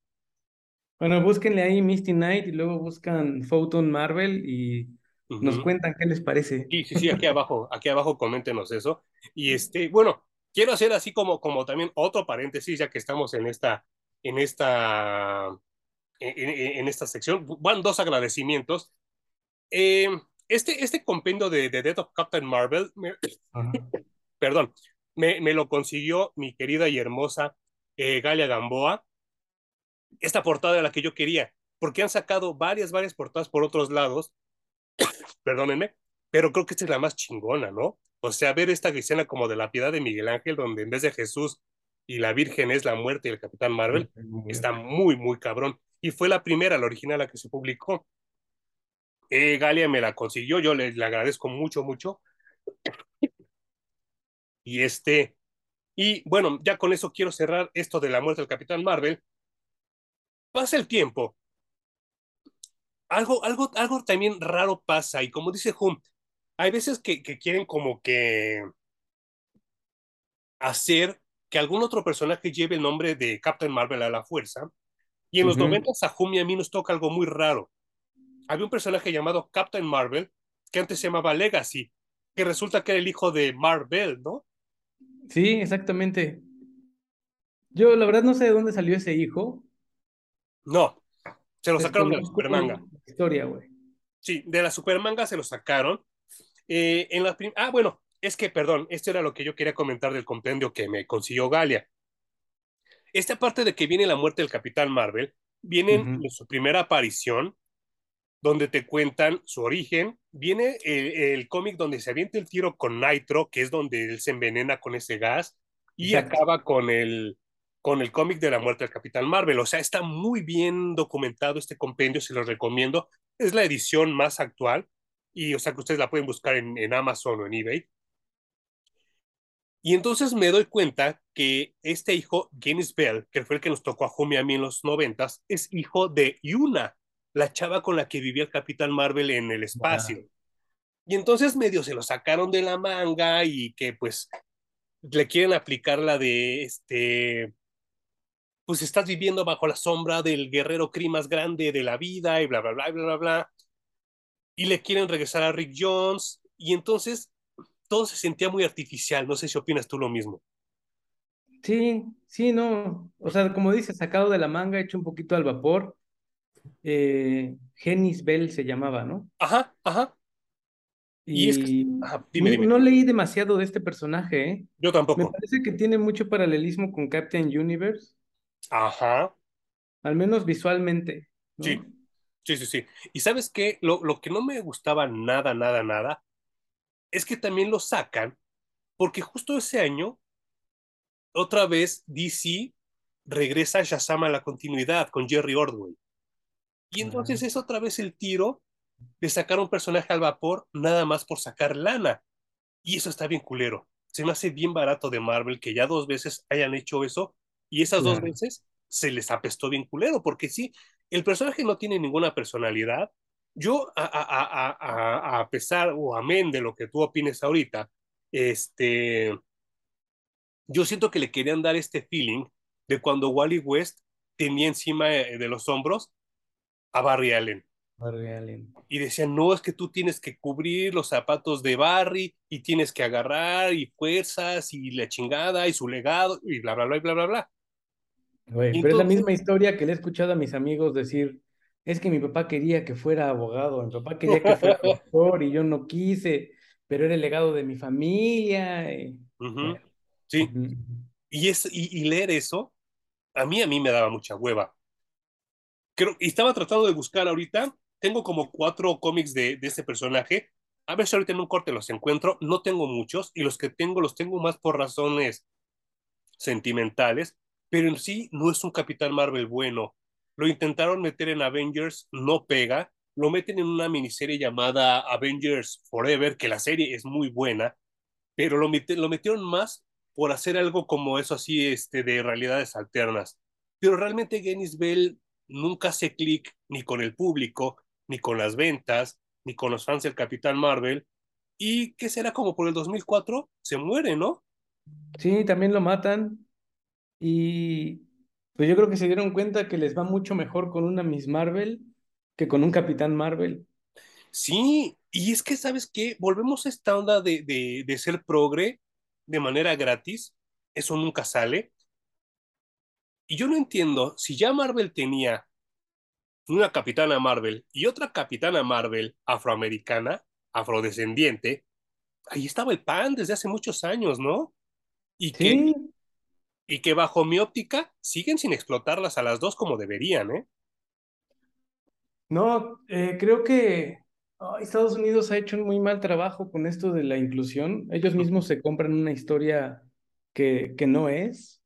Bueno, búsquenle ahí Misty Knight y luego buscan Photon Marvel y nos cuentan qué les parece. Sí, sí, sí, aquí abajo, aquí abajo coméntenos eso. Y este, bueno, quiero hacer así como, como también otro paréntesis, ya que estamos en esta, en esta, en, esta sección. Van dos agradecimientos. Eh, este, este compendio de, de Death of Captain Marvel, perdón, me, me, lo consiguió mi querida y hermosa eh, Galia Gamboa esta portada de la que yo quería, porque han sacado varias, varias portadas por otros lados, perdónenme, pero creo que esta es la más chingona, ¿no? O sea, ver esta escena como de la piedad de Miguel Ángel, donde en vez de Jesús y la Virgen es la muerte y el Capitán Marvel, está muy, muy cabrón. Y fue la primera, la original, la que se publicó. Eh, Galia me la consiguió, yo le, le agradezco mucho, mucho. Y este, y bueno, ya con eso quiero cerrar esto de la muerte del Capitán Marvel, pasa el tiempo, algo, algo, algo también raro pasa y como dice Hum, hay veces que, que quieren como que hacer que algún otro personaje lleve el nombre de Captain Marvel a la fuerza. Y en los noventas a Hum y a mí nos toca algo muy raro. Había un personaje llamado Captain Marvel que antes se llamaba Legacy, que resulta que era el hijo de Marvel, ¿no? Sí, exactamente. Yo la verdad no sé de dónde salió ese hijo, no, se lo sacaron de la Supermanga. Historia, güey. Sí, de la Supermanga se lo sacaron. Eh, en la ah, bueno, es que, perdón, esto era lo que yo quería comentar del compendio que me consiguió Galia. Esta parte de que viene la muerte del Capitán Marvel, viene en su primera aparición, donde te cuentan su origen. Viene el, cómic donde se avienta el tiro con Nitro, que es donde él se envenena con ese gas, y acaba con el, con el cómic de la muerte del Capitán Marvel. O sea, está muy bien documentado este compendio, se los recomiendo. Es la edición más actual y, o sea, que ustedes la pueden buscar en, en Amazon o en eBay. Y entonces me doy cuenta que este hijo, Guinness Bell, que fue el que nos tocó a Homie a mí en los noventas, es hijo de Yuna, la chava con la que vivía el Capitán Marvel en el espacio. Y entonces medio se lo sacaron de la manga y que pues le quieren aplicar la de este pues estás viviendo bajo la sombra del guerrero Kree más grande de la vida y bla, bla, bla, bla, bla, bla. Y le quieren regresar a Rick Jones y entonces todo se sentía muy artificial. No sé si opinas tú lo mismo. Sí, sí, no. O sea, como dices, sacado de la manga, hecho un poquito al vapor. Eh, Genis Bell se llamaba, ¿no? Ajá, ajá. Y, es que, no, leí demasiado de este personaje, ¿eh? Yo tampoco. Me parece que tiene mucho paralelismo con Captain Universe. Ajá. Al menos visualmente. Sí, sí, sí, sí. Y sabes qué, lo, lo que no me gustaba nada, nada, nada, es que también lo sacan porque justo ese año, otra vez DC regresa a Shazam a la continuidad con Jerry Ordway. Y entonces es otra vez el tiro de sacar un personaje al vapor nada más por sacar lana. Y eso está bien culero. Se me hace bien barato de Marvel que ya dos veces hayan hecho eso y esas dos veces se les apestó bien culero, porque sí, el personaje no tiene ninguna personalidad. Yo, a, a, a, a pesar o amén de lo que tú opines ahorita, este, yo siento que le querían dar este feeling de cuando Wally West tenía encima de los hombros a Barry Allen. Barry Allen. Y decían, no, es que tú tienes que cubrir los zapatos de Barry y tienes que agarrar y fuerzas y la chingada y su legado y bla, bla, bla, bla, bla, bla pero es la misma historia que le he escuchado a mis amigos decir, es que mi papá quería que fuera abogado, mi papá quería que fuera doctor y yo no quise, pero era el legado de mi familia. Sí. y, es, y, leer eso, a mí, a mí me daba mucha hueva. Creo, y estaba tratando de buscar ahorita, tengo como cuatro cómics de, de este personaje, a ver si ahorita en un corte los encuentro, no tengo muchos, y los que tengo los tengo más por razones sentimentales, pero en sí no es un Capitán Marvel bueno. lo intentaron meter en Avengers, no pega, lo meten en una miniserie llamada Avengers Forever, que la serie es muy buena, pero lo, met lo metieron más por hacer algo como eso así este, de realidades alternas. Pero realmente Genis Bell nunca hace clic ni con el público, ni con las ventas, ni con los fans del Capitán Marvel. ¿Y qué será como por el 2004? Se muere, ¿no? Sí, también lo matan. Y pues yo creo que se dieron cuenta que les va mucho mejor con una Miss Marvel que con un Capitán Marvel. Sí, y es que, ¿sabes qué? Volvemos a esta onda de, de, de ser progre de manera gratis. Eso nunca sale. Y yo no entiendo, si ya Marvel tenía una capitana Marvel y otra capitana Marvel afroamericana, afrodescendiente, ahí estaba el pan desde hace muchos años, ¿no? Y que, Sí, y que bajo mi óptica siguen sin explotarlas a las dos como deberían, ¿eh? no, eh, creo que Estados Unidos ha hecho un muy mal trabajo con esto de la inclusión. Ellos mismos se compran una historia que, que no es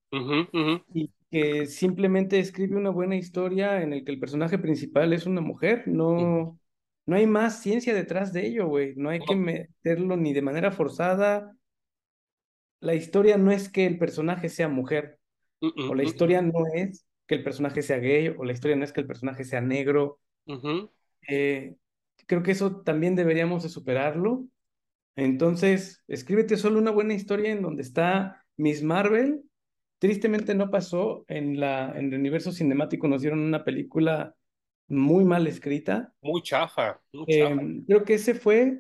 y que simplemente escribe una buena historia en el que el personaje principal es una mujer. No, no hay más ciencia detrás de ello, güey. No hay que meterlo ni de manera forzada. La historia no es que el personaje sea mujer, o la historia no es que el personaje sea gay, o la historia no es que el personaje sea negro. Eh, creo que eso también deberíamos de superarlo. Entonces, escríbete solo una buena historia en donde está Miss Marvel. Tristemente no pasó en la en el universo cinemático nos dieron una película muy mal escrita. Muy chafa, muy Eh, chafa. creo que ese fue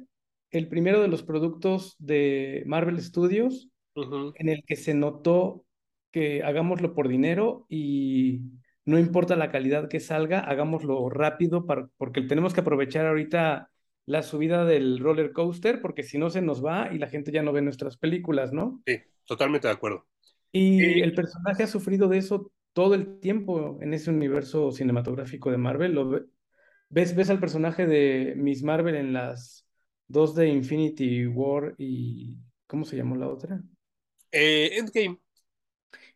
el primero de los productos de Marvel Studios En el que se notó que hagámoslo por dinero y no importa la calidad que salga, hagámoslo rápido para, porque tenemos que aprovechar ahorita la subida del roller coaster, porque si no se nos va y la gente ya no ve nuestras películas, ¿no? Sí, totalmente de acuerdo. Y el personaje ha sufrido de eso todo el tiempo en ese universo cinematográfico de Marvel. Lo ve- ves, ves al personaje de Miss Marvel en las dos de Infinity War y ¿cómo se llamó la otra? Eh, Endgame,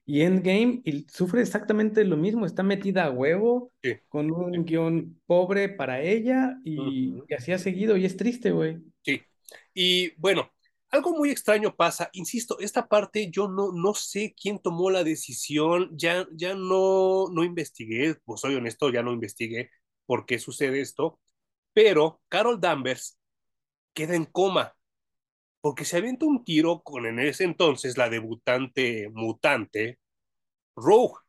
Y Endgame y sufre exactamente lo mismo, está metida a huevo, sí, con sí, un guion pobre para ella y, ujú, y así ha seguido y es triste, güey. sí. Y bueno, algo muy extraño pasa, insisto, esta parte yo no, no sé quién tomó la decisión, ya, ya no, no investigué, pues soy honesto, ya no investigué por qué sucede esto, pero Carol Danvers queda en coma porque se avienta un tiro con en ese entonces la debutante mutante Rogue.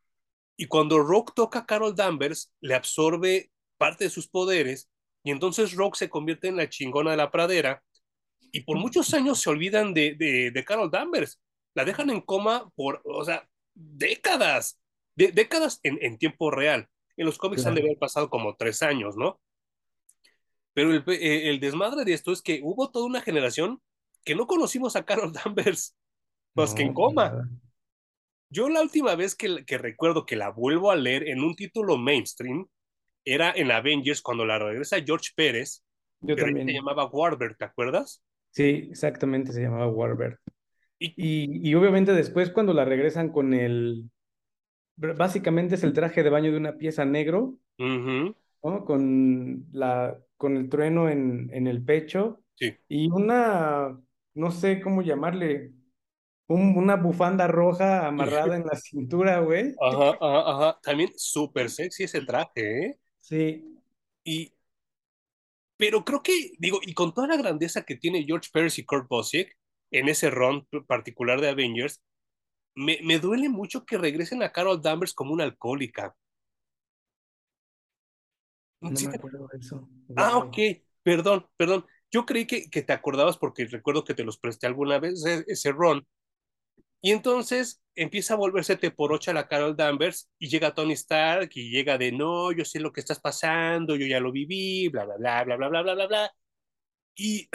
Y cuando Rogue toca a Carol Danvers, le absorbe parte de sus poderes y entonces Rogue se convierte en la chingona de la pradera y por muchos años se olvidan de, de, de Carol Danvers. La dejan en coma por, o sea, décadas, de, décadas en, en, tiempo real. En los cómics han de Claro. haber pasado como tres años, ¿no? Pero el, eh, el desmadre de esto es que hubo toda una generación que no conocimos a Carol Danvers más que en coma. nada. Yo la última vez que, que recuerdo que la vuelvo a leer en un título mainstream era en Avengers cuando la regresa George Pérez, Yo pero se también. llamaba Warbird, ¿te acuerdas? Sí, exactamente, se llamaba Warbird. Y Y, y obviamente después cuando la regresan con el, básicamente es el traje de baño de una pieza negro, uh -huh, ¿no? Con la, con el trueno en, en el pecho sí. y una, no sé cómo llamarle, un- una bufanda roja amarrada en la cintura, güey. Ajá, ajá, ajá. También súper sexy ese traje, ¿eh? Sí, Y, pero creo que, digo, y con toda la grandeza que tiene George Pérez y Kurt Busiek en ese run particular de Avengers, me, me duele mucho que regresen a Carol Danvers como una alcohólica. no ¿Sí me acuerdo de eso. Ah, ok, perdón, perdón. Yo creí que, que, te acordabas porque recuerdo que te los presté alguna vez ese, run. Y entonces empieza a volverse por ocho a la Carol Danvers y llega Tony Stark y llega de no, yo sé lo que estás pasando, yo ya lo viví, bla, bla, bla, bla, bla, bla, bla, bla, bla. Y,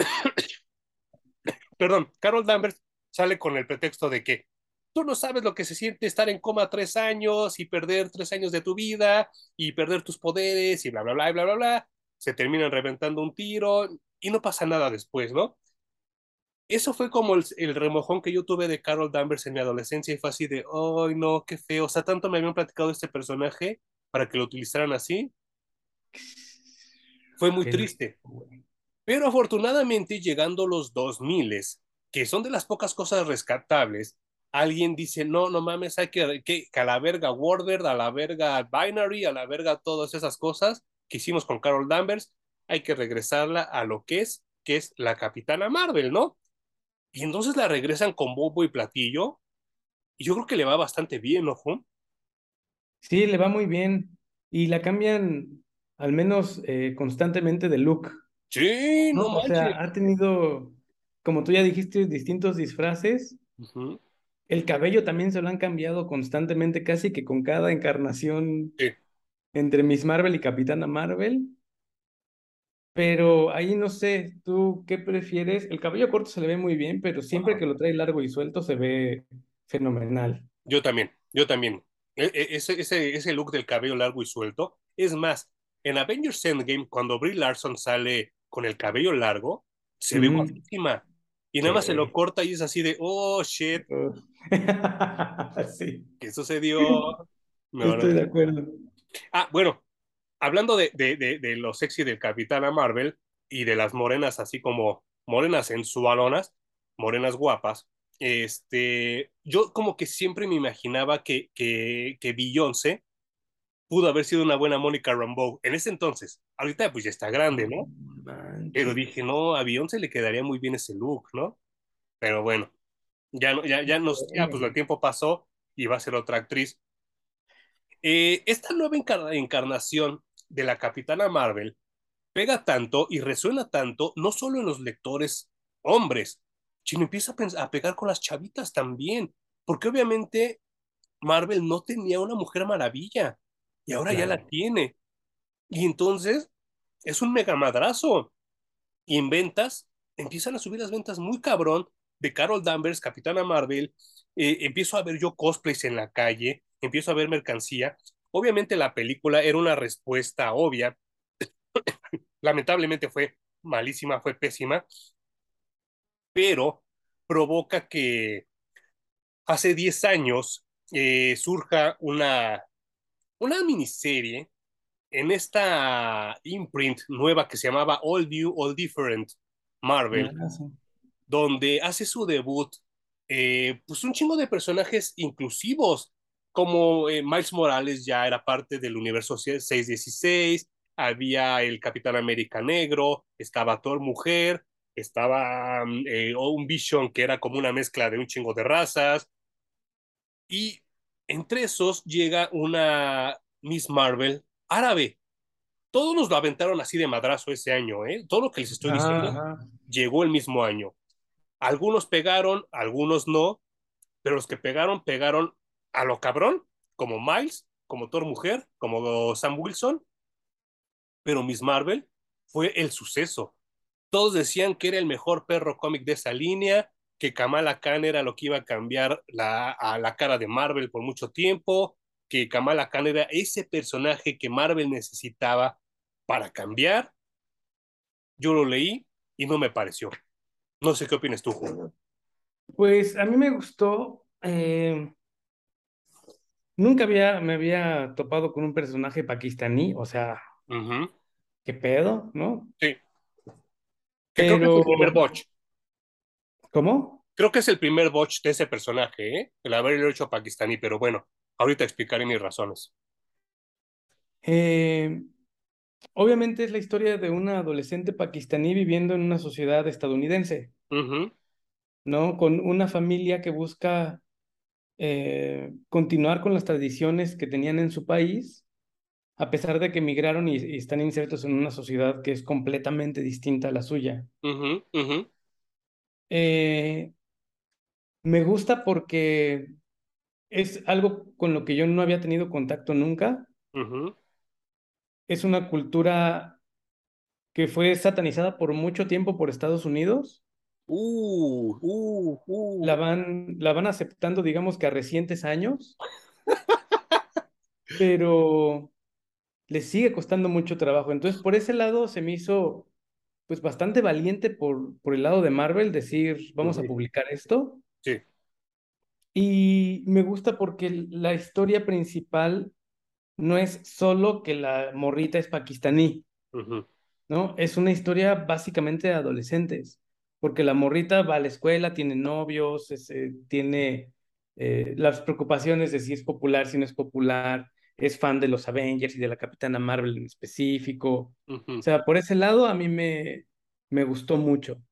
perdón, Carol Danvers sale con el pretexto de que tú no sabes lo que se siente estar en coma tres años y perder tres años de tu vida y perder tus poderes y bla, bla, bla, bla, bla, bla. Se terminan reventando un tiro y no pasa nada después, ¿no? Eso fue como el, el, remojón que yo tuve de Carol Danvers en mi adolescencia y fue así de, ay, oh, no, qué feo. O sea, tanto me habían platicado este personaje para que lo utilizaran así. Fue muy triste. Pero afortunadamente, llegando los 2000, que son de las pocas cosas rescatables, alguien dice, no, no mames, hay que, que, a la verga Worded, a la verga Binary, a la verga todas esas cosas que hicimos con Carol Danvers, hay que regresarla a lo que es, que es la Capitana Marvel, ¿no? Y entonces la regresan con bobo y platillo, y yo creo que le va bastante bien, ¿no, Sí, le va muy bien, y la cambian al menos eh, constantemente de look. Sí, no, O sea, ha tenido, como tú ya dijiste, distintos disfraces. El cabello también se lo han cambiado constantemente, casi que con cada encarnación entre Miss Marvel y Capitana Marvel. Pero ahí no sé, ¿tú qué prefieres? El cabello corto se le ve muy bien, pero siempre que lo trae largo y suelto se ve fenomenal. Yo también, yo también. E, e, ese, ese, ese look del cabello largo y suelto. Es más, en Avengers Endgame, cuando Brie Larson sale con el cabello largo, se ve guapísima. Y nada más se lo corta y es así de, oh, shit. sí. ¿Qué sucedió? Estoy de acuerdo. Ah, bueno, hablando de, de, de, lo sexy del Capitán Marvel y de las morenas así como morenas sensualonas, morenas guapas, este, yo como que siempre me imaginaba que, que, que Beyoncé pudo haber sido una buena Mónica Rambeau en ese entonces. Ahorita pues ya está grande, ¿no? Pero dije, no, a Beyoncé le quedaría muy bien ese look, ¿no? Pero bueno, ya, no, ya, ya, nos, ya pues el tiempo pasó y va a ser otra actriz. Eh, esta nueva encarnación de la Capitana Marvel pega tanto y resuena tanto, no solo en los lectores hombres, sino empieza a, a pegar con las chavitas también, porque obviamente Marvel no tenía una mujer maravilla y ahora ya la tiene. Y entonces es un mega madrazo. Y en ventas, empiezan a subir las ventas muy cabrón de Carol Danvers, Capitana Marvel. Eh, empiezo a ver yo cosplays en la calle, empiezo a ver mercancía. Obviamente la película era una respuesta obvia. Lamentablemente fue malísima, fue pésima, pero provoca que hace 10 años eh, surja una una miniserie en esta imprint nueva que se llamaba All New, All Different Marvel, donde hace su debut, eh, pues un chingo de personajes inclusivos, como eh, Miles Morales ya era parte del universo 616, había el Capitán América Negro, estaba Thor Mujer, estaba mm, eh, un Vision que era como una mezcla de un chingo de razas, y entre esos llega una Miss Marvel árabe. Todos nos lo aventaron así de madrazo ese año, ¿eh? Todo lo que les estoy diciendo llegó el mismo año. Algunos pegaron, algunos no, pero los que pegaron, pegaron a lo cabrón, como Miles, como Thor Mujer, como Sam Wilson. Pero Miss Marvel fue el suceso. Todos decían que era el mejor perro cómic de esa línea, que Kamala Khan era lo que iba a cambiar la, a la cara de Marvel por mucho tiempo, que Kamala Khan era ese personaje que Marvel necesitaba para cambiar. Yo lo leí y no me pareció. No sé qué opinas tú, Juan. Pues a mí me gustó. Eh, nunca había, me había topado con un personaje pakistaní, o sea, ¿qué pedo, no? Sí. Que creo que es el primer botch. ¿Cómo? Creo que es el primer botch de ese personaje, ¿eh? el haberlo hecho pakistaní, pero bueno, ahorita explicaré mis razones. Eh, obviamente es la historia de una adolescente pakistaní viviendo en una sociedad estadounidense, ¿no? Con una familia que busca eh, continuar con las tradiciones que tenían en su país, a pesar de que emigraron y, están insertos en una sociedad que es completamente distinta a la suya. Eh, me gusta porque es algo con lo que yo no había tenido contacto nunca. Es una cultura que fue satanizada por mucho tiempo por Estados Unidos. Uh, uh, uh. La, van, la van aceptando, digamos que a recientes años. pero les sigue costando mucho trabajo. Entonces, por ese lado se me hizo pues bastante valiente por, por el lado de Marvel decir, vamos a publicar esto. Sí. Y me gusta porque la historia principal no es solo que la morrita es pakistaní, ¿no? Es una historia básicamente de adolescentes, porque la morrita va a la escuela, tiene novios, eh, tiene eh, las preocupaciones de si es popular, si no es popular, es fan de los Avengers y de la Capitana Marvel en específico. O sea, por ese lado a mí me, me gustó mucho.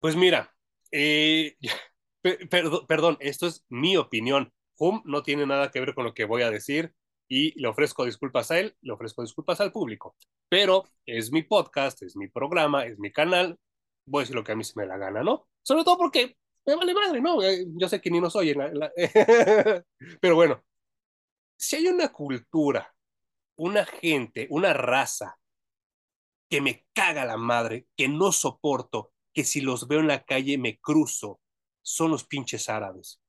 Pues mira, eh, perdón, esto es mi opinión. Hum no tiene nada que ver con lo que voy a decir y le ofrezco disculpas a él, le ofrezco disculpas al público. Pero es mi podcast, es mi programa, es mi canal. Voy a decir lo que a mí se me la gana, ¿no? Sobre todo porque me vale madre, ¿no? Eh, yo sé que ni nos oyen. Pero bueno, si hay una cultura, una gente, una raza que me caga la madre, que no soporto, que si los veo en la calle me cruzo, son los pinches árabes.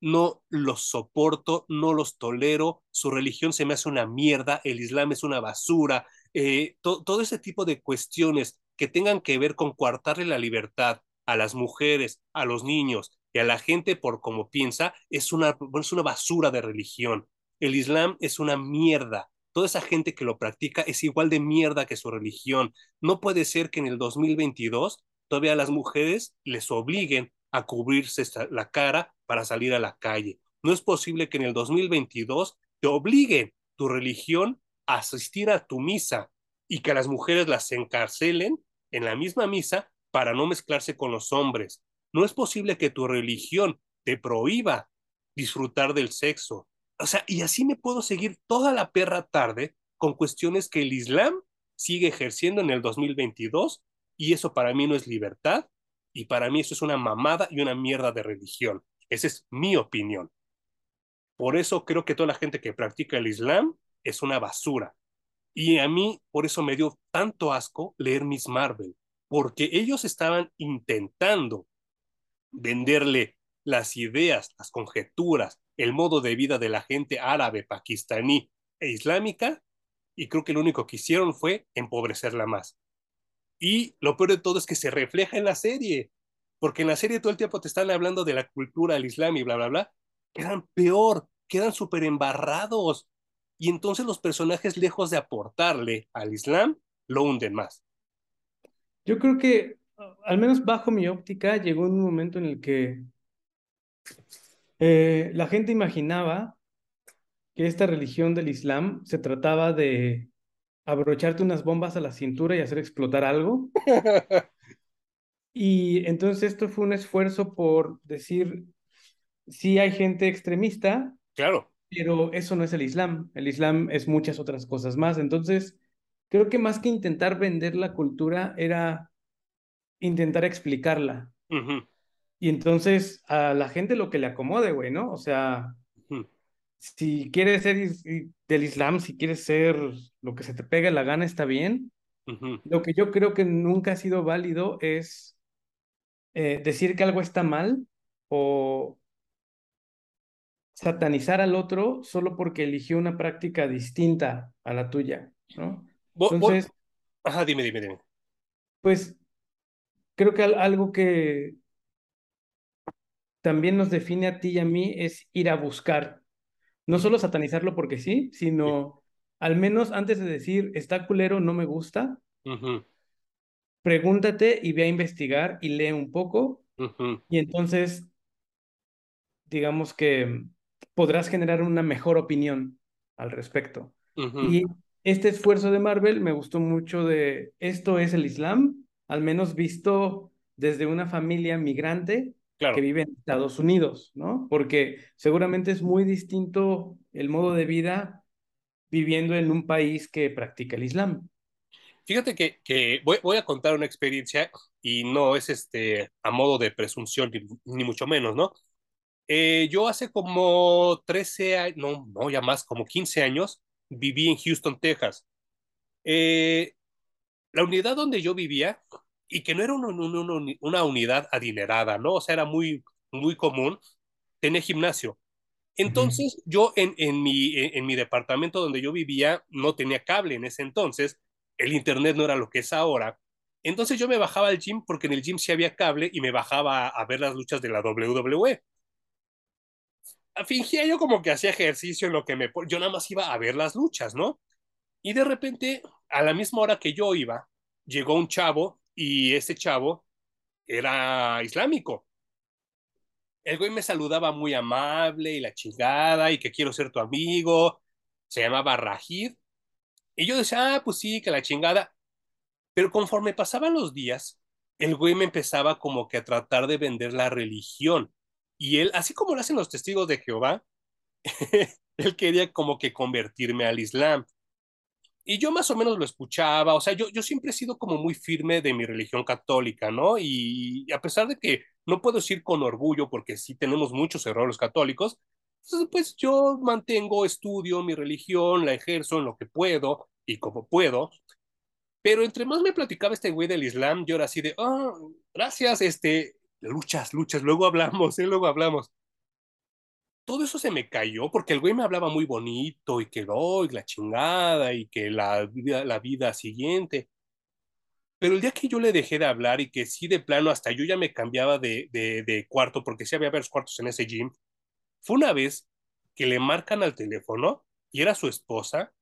No los soporto, no los tolero, su religión se me hace una mierda, el Islam es una basura, eh, todo ese tipo de cuestiones que tengan que ver con coartarle la libertad a las mujeres, a los niños y a la gente por como piensa, es una, es una basura de religión. El Islam es una mierda. Toda esa gente que lo practica es igual de mierda que su religión. No puede ser que en el 2022 todavía las mujeres les obliguen a cubrirse la cara para salir a la calle. No es posible que en el 2022 te obliguen tu religión a asistir a tu misa y que a las mujeres las encarcelen en la misma misa para no mezclarse con los hombres. No es posible que tu religión te prohíba disfrutar del sexo, o sea, y así me puedo seguir toda la perra tarde con cuestiones que el Islam sigue ejerciendo en el 2022 y eso para mí no es libertad y para mí eso es una mamada y una mierda de religión. Esa es mi opinión. Por eso creo que toda la gente que practica el Islam es una basura. Y a mí por eso me dio tanto asco leer Miss Marvel, porque ellos estaban intentando venderle las ideas, las conjeturas, el modo de vida de la gente árabe, pakistaní e islámica, y creo que lo único que hicieron fue empobrecerla más. Y lo peor de todo es que se refleja en la serie, porque en la serie todo el tiempo te están hablando de la cultura del Islam y bla, bla, bla, quedan peor, quedan súper embarrados. Y entonces los personajes, lejos de aportarle al Islam, lo hunden más. Yo creo que, al menos bajo mi óptica, llegó un momento en el que eh, la gente imaginaba que esta religión del Islam se trataba de abrocharte unas bombas a la cintura y hacer explotar algo. y entonces esto fue un esfuerzo por decir, sí hay gente extremista, claro. Pero eso no es el Islam. El Islam es muchas otras cosas más. Entonces, creo que más que intentar vender la cultura era intentar explicarla. Y entonces a la gente lo que le acomode, güey, ¿no? O sea, si quieres ser del Islam, si quieres ser lo que se te pega la gana, está bien. Lo que yo creo que nunca ha sido válido es eh, decir que algo está mal o satanizar al otro solo porque eligió una práctica distinta a la tuya, ¿no? Entonces, Ajá, dime, dime, dime. Pues creo que algo que también nos define a ti y a mí es ir a buscar. No solo satanizarlo porque sí, sino al menos antes de decir está culero, no me gusta, pregúntate y ve a investigar y lee un poco. Y entonces, digamos que podrás generar una mejor opinión al respecto. Y este esfuerzo de Marvel me gustó mucho de esto es el Islam, al menos visto desde una familia migrante que vive en Estados Unidos, ¿no? Porque seguramente es muy distinto el modo de vida viviendo en un país que practica el Islam. Fíjate que, que voy, voy, a contar una experiencia y no es este a modo de presunción ni, mucho menos, ¿no? Eh, yo hace como 13 años, no, no, ya más, como 15 años, viví en Houston, Texas. Eh, la unidad donde yo vivía y que no era una, unidad adinerada, ¿no? O sea, era muy, muy común tener gimnasio. Entonces, yo en, en, mi, en, mi departamento donde yo vivía no tenía cable en ese entonces, el internet no era lo que es ahora. Entonces yo me bajaba al gym porque en el gym sí había cable y me bajaba a, ver las luchas de la WWE. Fingía yo como que hacía ejercicio en lo que me... Yo nada más iba a ver las luchas, ¿no? Y de repente, a la misma hora que yo iba, llegó un chavo y ese chavo era islámico. El güey me saludaba muy amable y la chingada y que quiero ser tu amigo. Se llamaba Rajid. Y yo decía, ah, pues sí, que la chingada. Pero conforme pasaban los días, el güey me empezaba como que a tratar de vender la religión. Y él, así como lo hacen los testigos de Jehová, él quería como que convertirme al Islam. Y yo más o menos lo escuchaba, o sea, yo, yo siempre he sido como muy firme de mi religión católica, ¿no? Y, a pesar de que no puedo decir con orgullo, porque sí tenemos muchos errores católicos, pues, pues yo mantengo, estudio mi religión, la ejerzo en lo que puedo y como puedo, pero entre más me platicaba este güey del Islam, yo era así de, oh, gracias, este, luchas, luchas, luego hablamos, ¿eh? luego hablamos. Todo eso se me cayó porque el güey me hablaba muy bonito y que doy la chingada y que la la vida siguiente. Pero el día que yo le dejé de hablar y que sí de plano hasta yo ya me cambiaba de, de, de cuarto porque sí había varios cuartos en ese gym, fue una vez que le marcan al teléfono y era su esposa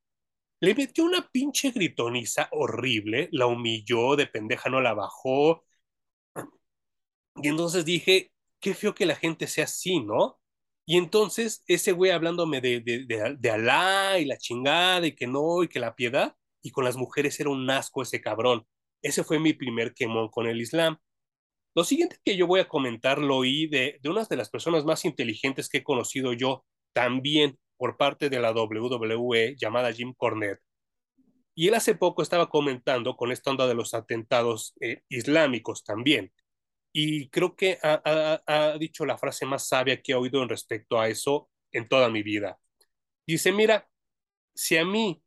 le metió una pinche gritoniza horrible, la humilló, de pendeja no la bajó. Y entonces dije, qué feo que la gente sea así, ¿no? Y entonces ese güey hablándome de, de, de, Alá y la chingada y que no y que la piedad, y con las mujeres era un asco ese cabrón. Ese fue mi primer quemón con el Islam. Lo siguiente que yo voy a comentar lo oí de, de una de las personas más inteligentes que he conocido yo, también por parte de la WWE llamada Jim Cornette. Y él hace poco estaba comentando con esta onda de los atentados eh, islámicos también. Y creo que ha, dicho la frase más sabia que he oído en respecto a eso en toda mi vida. Dice, mira, si a mí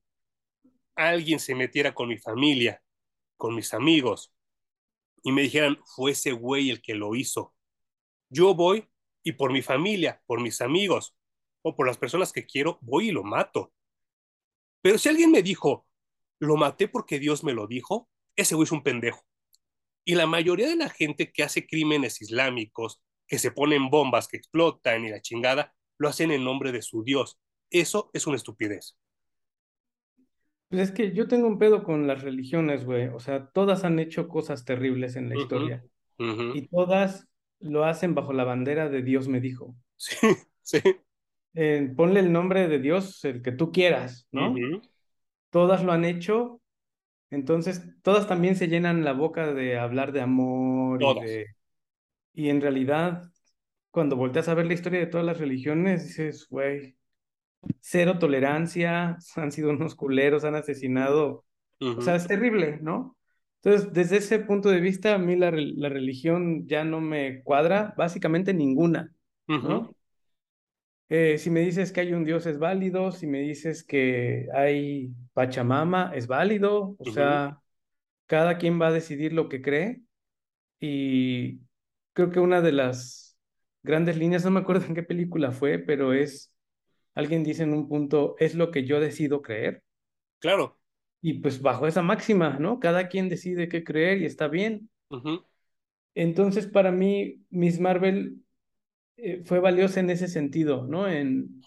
alguien se metiera con mi familia, con mis amigos, y me dijeran, fue ese güey el que lo hizo, yo voy y por mi familia, por mis amigos, o por las personas que quiero, voy y lo mato. Pero si alguien me dijo, lo maté porque Dios me lo dijo, ese güey es un pendejo. Y la mayoría de la gente que hace crímenes islámicos, que se ponen bombas, que explotan y la chingada, lo hacen en nombre de su Dios. Eso es una estupidez. Pues es que yo tengo un pedo con las religiones, güey. O sea, todas han hecho cosas terribles en la historia. Y todas lo hacen bajo la bandera de Dios me dijo. Sí, sí ponle el nombre de Dios, el que tú quieras, ¿no? Todas lo han hecho, entonces todas también se llenan la boca de hablar de amor y de... Y en realidad, cuando volteas a ver la historia de todas las religiones, dices, güey, cero tolerancia, han sido unos culeros, han asesinado, o sea, es terrible, ¿no? Entonces, desde ese punto de vista, a mí la, la religión ya no me cuadra, básicamente ninguna, ¿no? Eh, si me dices que hay un Dios es válido, si me dices que hay Pachamama es válido, o sea, cada quien va a decidir lo que cree y creo que una de las grandes líneas, no me acuerdo en qué película fue, pero es, alguien dice en un punto, es lo que yo decido creer. Claro. Y pues bajo esa máxima, ¿no? Cada quien decide qué creer y está bien. Entonces, para mí, Miss Marvel eh, fue valiosa en ese sentido, ¿no? En,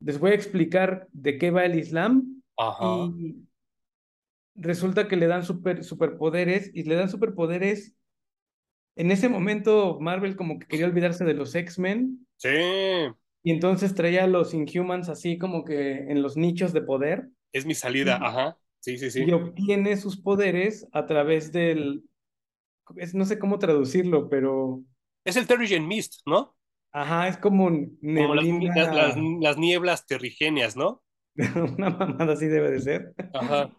les voy a explicar de qué va el Islam y resulta que le dan super, superpoderes y le dan superpoderes. En ese momento Marvel como que quería olvidarse de los X-Men. Sí. Y entonces traía a los Inhumans así como que en los nichos de poder. Es mi salida, ajá. Sí, sí, sí. Y obtiene sus poderes a través del... no sé cómo traducirlo, pero... Es el Terrigen Mist, ¿no? Ajá, es como las, nieblas terrigenias, ¿no? Una mamada así debe de ser. Ajá.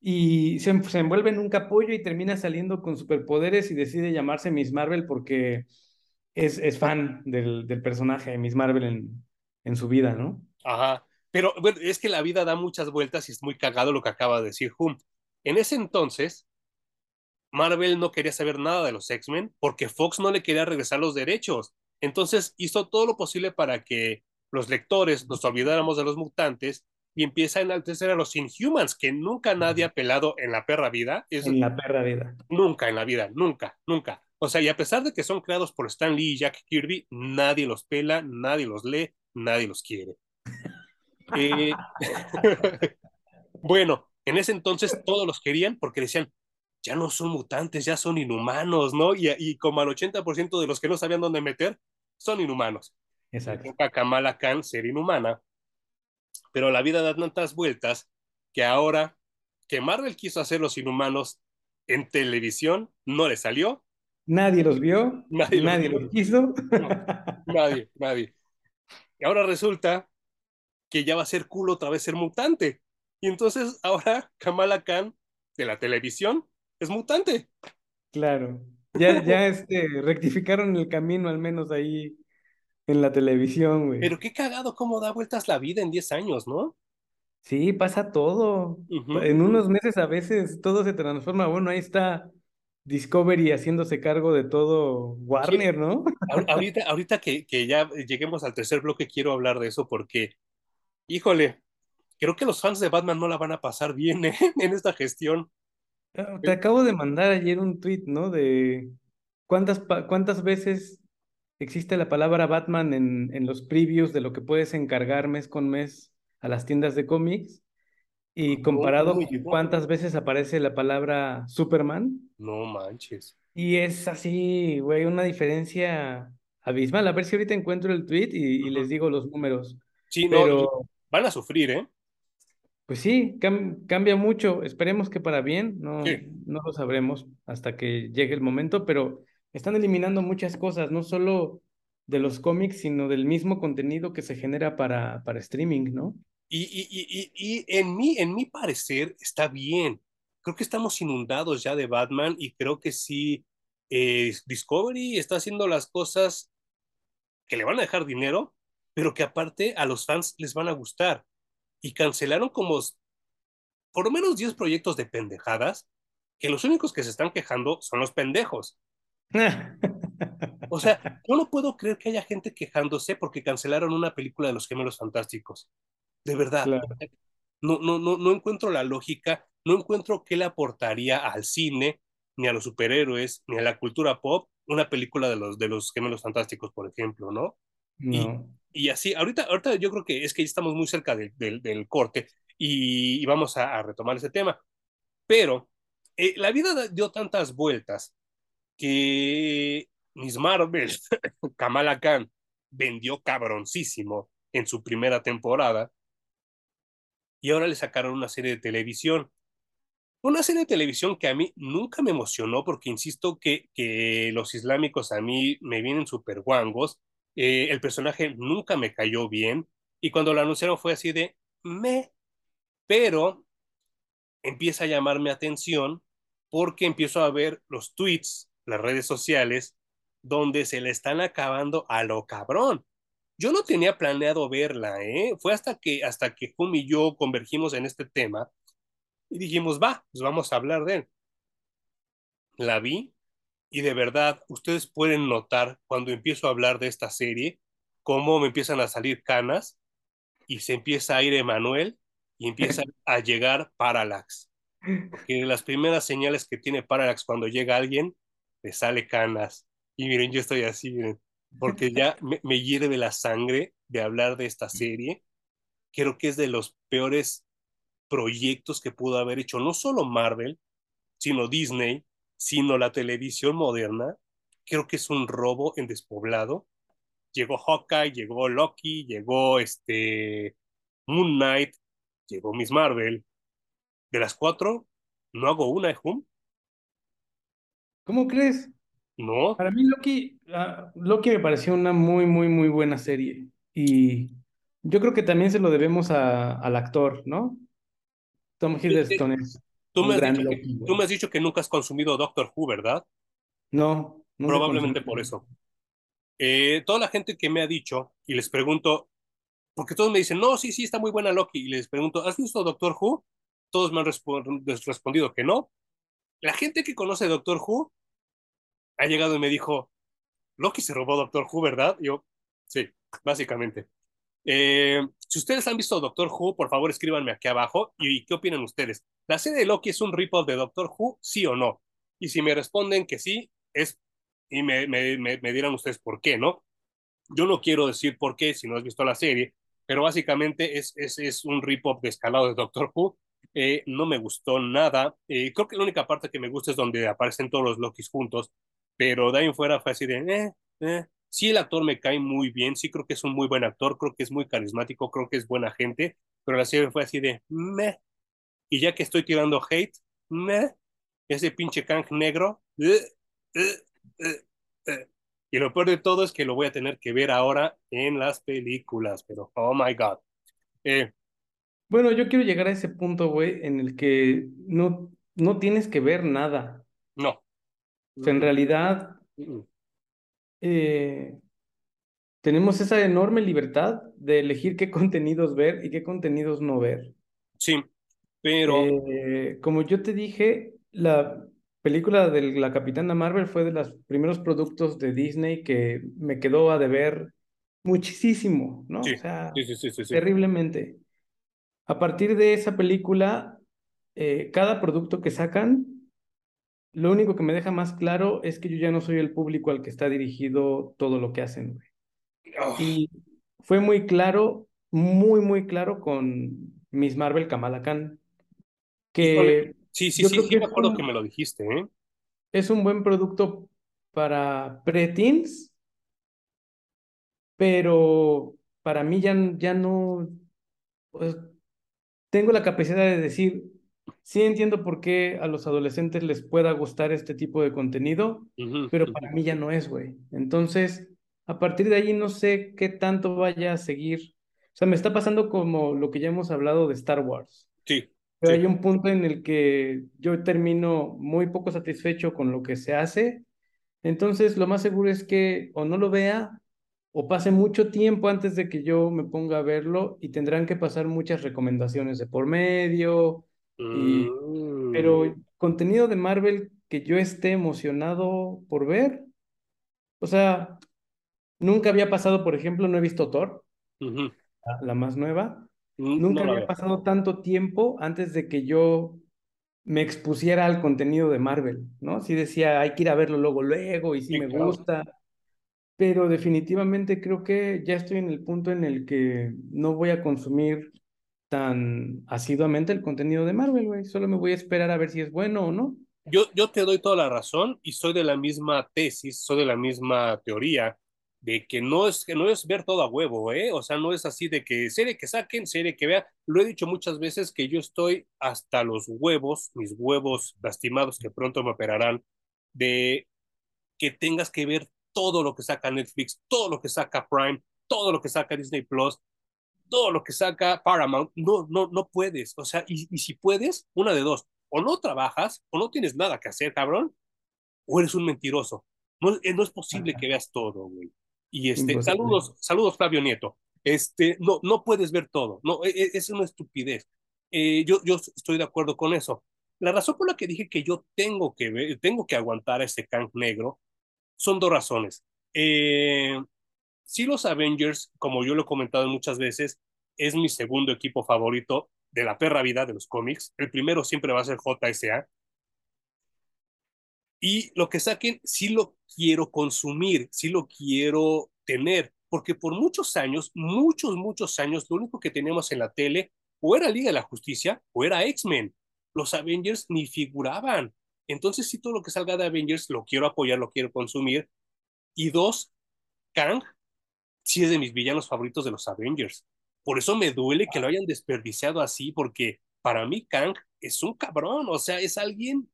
Y se, envuelve en un capullo y termina saliendo con superpoderes y decide llamarse Miss Marvel porque es, es fan del, del, personaje Miss Marvel en, en su vida, ¿no? Ajá. Pero bueno, es que la vida da muchas vueltas y es muy cagado lo que acaba de decir Hum. En ese entonces, Marvel no quería saber nada de los X-Men porque Fox no le quería regresar los derechos. Entonces hizo todo lo posible para que los lectores nos olvidáramos de los mutantes y empieza a enaltecer a los Inhumans, que nunca nadie ha pelado en la perra vida. en la perra vida. Nunca en la vida, nunca, nunca. O sea, y a pesar de que son creados por Stan Lee y Jack Kirby, nadie los pela, nadie los lee, nadie los quiere. Eh, bueno, en ese entonces todos los querían porque decían, ya no son mutantes, ya son inhumanos, ¿no? Y, y como al 80% de los que no sabían dónde meter, son inhumanos. Exacto. A Kamala Khan ser inhumana, pero la vida da tantas vueltas que ahora que Marvel quiso hacer los inhumanos en televisión, no le salió. Nadie los vio, nadie, nadie los, quiso. nadie, nadie. Y ahora resulta que ya va a ser culo otra vez ser mutante. Y entonces ahora Kamala Khan de la televisión es mutante. Claro. Ya, ya este, rectificaron el camino, al menos ahí en la televisión, güey. Pero qué cagado cómo da vueltas la vida en 10 años, ¿no? Sí, pasa todo. En unos meses a veces todo se transforma. Bueno, ahí está Discovery haciéndose cargo de todo Warner, ¿no? ahorita, ahorita que, que ya lleguemos al tercer bloque, quiero hablar de eso porque, híjole, creo que los fans de Batman no la van a pasar bien ¿eh? en esta gestión. Ah, te acabo de mandar ayer un tweet, ¿no? De cuántas, cuántas veces existe la palabra Batman en, en los previews de lo que puedes encargar mes con mes a las tiendas de cómics y comparado con cuántas veces aparece la palabra Superman. No manches. Y es así, güey, una diferencia abismal. A ver si ahorita encuentro el tweet y, les digo los números. Sí, pero... van a sufrir, ¿eh? Pues sí, cambia mucho. Esperemos que para bien, no, no lo sabremos hasta que llegue el momento, pero están eliminando muchas cosas, no solo de los cómics, sino del mismo contenido que se genera para, para streaming, ¿no? Y, y, y, y, en, mi, en mi parecer está bien. Creo que estamos inundados ya de Batman y creo que sí, eh, Discovery está haciendo las cosas que le van a dejar dinero, pero que aparte a los fans les van a gustar. Y cancelaron como por lo menos 10 proyectos de pendejadas, que los únicos que se están quejando son los pendejos. O sea, yo no puedo creer que haya gente quejándose porque cancelaron una película de los gemelos fantásticos. De verdad. No, no, no, no encuentro la lógica, no encuentro qué le aportaría al cine, ni a los superhéroes, ni a la cultura pop, una película de los, de los gemelos fantásticos, por ejemplo, ¿no? Y, así, ahorita, ahorita yo creo que es que ya estamos muy cerca del corte y, vamos a, retomar ese tema. Pero eh, la vida dio tantas vueltas que Miss Marvel, Kamala Khan, vendió cabroncísimo en su primera temporada y ahora le sacaron una serie de televisión. Una serie de televisión que a mí nunca me emocionó porque insisto que, que los islámicos a mí me vienen súper guangos. Eh, el personaje nunca me cayó bien y cuando lo anunciaron fue así de me, pero empieza a llamarme atención porque empiezo a ver los tweets las redes sociales donde se le están acabando a lo cabrón. Yo no tenía planeado verla, ¿eh? Fue hasta que, hasta que y yo convergimos en este tema y dijimos, va, pues vamos a hablar de él. La vi y de verdad, ustedes pueden notar cuando empiezo a hablar de esta serie, cómo me empiezan a salir canas y se empieza a ir Emanuel y empieza a llegar Parallax. Porque las primeras señales que tiene Parallax cuando llega alguien me sale canas. Y miren, yo estoy así, miren, porque ya me, me hierve la sangre de hablar de esta serie. Creo que es de los peores proyectos que pudo haber hecho no solo Marvel, sino Disney, sino la televisión moderna. Creo que es un robo en despoblado. Llegó Hawkeye, llegó Loki, llegó este Moon Knight, llegó Miss Marvel. De las cuatro, no hago una, ¿eh, Hum? ¿Cómo crees? No. Para mí Loki, ah, Loki me pareció una muy, muy, muy buena serie. Y yo creo que también se lo debemos a, al actor, ¿no? Tom Hiddleston es tú me, has dicho que, tú me has dicho que nunca has consumido Doctor Who, ¿verdad? No. Probablemente por eso. Eh, toda la gente que me ha dicho, y les pregunto, porque todos me dicen, no, sí, sí, está muy buena Loki, y les pregunto, ¿has visto Doctor Who? Todos me han respondido que no, la gente que conoce Doctor Who ha llegado y me dijo, Loki se robó Doctor Who, ¿verdad? yo, sí, básicamente. Eh, si ustedes han visto Doctor Who, por favor escríbanme aquí abajo y, qué opinan ustedes. ¿La serie de Loki es un rip-off de Doctor Who, sí o no? Y si me responden que sí, es y me, me, me, me dirán ustedes por qué, ¿no? Yo no quiero decir por qué si no has visto la serie, pero básicamente es, es, es un rip-off de escalado de Doctor Who. Eh, no me gustó nada. Eh, creo que la única parte que me gusta es donde aparecen todos los Lokis juntos, pero de ahí fuera fue así de, eh. Sí, el actor me cae muy bien, sí creo que es un muy buen actor, creo que es muy carismático, creo que es buena gente, pero la serie fue así de, meh. Y ya que estoy tirando hate, meh, ese pinche Kang negro, uh, uh, uh, y lo peor de todo es que lo voy a tener que ver ahora en las películas, pero oh my god. Eh, bueno, yo quiero llegar a ese punto, güey, en el que no, no tienes que ver nada. No. O sea, en realidad eh, tenemos esa enorme libertad de elegir qué contenidos ver y qué contenidos no ver. Sí, pero... Eh, como yo te dije, la, película de la Capitana Marvel fue de los primeros productos de Disney que me quedó a deber muchísimo, ¿no? Sí, o sea, sí, sí, terriblemente. A partir de esa película, eh, cada producto que sacan, lo único que me deja más claro es que yo ya no soy el público al que está dirigido todo lo que hacen, güey. Oh. Y fue muy claro, muy, muy claro con Miss Marvel Kamala Khan, que... Sí, sí, sí, sí, me acuerdo un, que me lo dijiste, ¿eh? Es un buen producto para preteens, pero para mí ya, ya no pues, tengo la capacidad de decir, sí entiendo por qué a los adolescentes les pueda gustar este tipo de contenido, uh -huh, pero uh -huh. para mí ya no es, güey. Entonces, a partir de ahí no sé qué tanto vaya a seguir. O sea, me está pasando como lo que ya hemos hablado de Star Wars. Sí. Pero Sí. hay un punto en el que yo termino muy poco satisfecho con lo que se hace. Entonces, lo más seguro es que o no lo vea o pase mucho tiempo antes de que yo me ponga a verlo y tendrán que pasar muchas recomendaciones de por medio. Y, Mm. pero contenido de Marvel que yo esté emocionado por ver, o sea, nunca había pasado, por ejemplo, no he visto Thor, la, la más nueva. Mm, Nunca no había veo. pasado tanto tiempo antes de que yo me expusiera al contenido de Marvel, ¿no? Sí decía, hay que ir a verlo luego, luego, y sí Sí, me claro. gusta, pero definitivamente creo que ya estoy en el punto en el que no voy a consumir tan asiduamente el contenido de Marvel, güey. Solo me voy a esperar a ver si es bueno o no. Yo, yo te doy toda la razón y soy de la misma tesis, soy de la misma teoría de que no es, que no es ver todo a huevo, ¿eh? O sea, no es así de que serie que saquen, serie que vean. Lo he dicho muchas veces que yo estoy hasta los huevos, mis huevos lastimados que pronto me operarán, de que tengas que ver todo lo que saca Netflix, todo lo que saca Prime, todo lo que saca Disney Plus, todo lo que saca Paramount. No, no, no puedes. O sea, y, y si puedes, una de dos. O no trabajas, o no tienes nada que hacer, cabrón, o eres un mentiroso. No, eh, no es posible Ajá. que veas todo, güey. Y este, Imposible. saludos, saludos, Flavio Nieto. Este, no, no puedes ver todo. No, e- e- es una estupidez. Eh, yo, yo estoy de acuerdo con eso. La razón por la que dije que yo tengo que ver, tengo que aguantar a este Kang negro son dos razones. Eh, si los Avengers, como yo lo he comentado muchas veces, es mi segundo equipo favorito de la perra vida de los cómics. El primero siempre va a ser JSA. Y lo que saquen, sí lo quiero consumir, sí lo quiero tener, porque por muchos años, muchos, muchos años, lo único que teníamos en la tele o era Liga de la Justicia o era X-Men. Los Avengers ni figuraban. Entonces, sí, todo lo que salga de Avengers lo quiero apoyar, lo quiero consumir. Y dos, Kang sí es de mis villanos favoritos de los Avengers. Por eso me duele que lo hayan desperdiciado así, porque para mí Kang es un cabrón, o sea, es alguien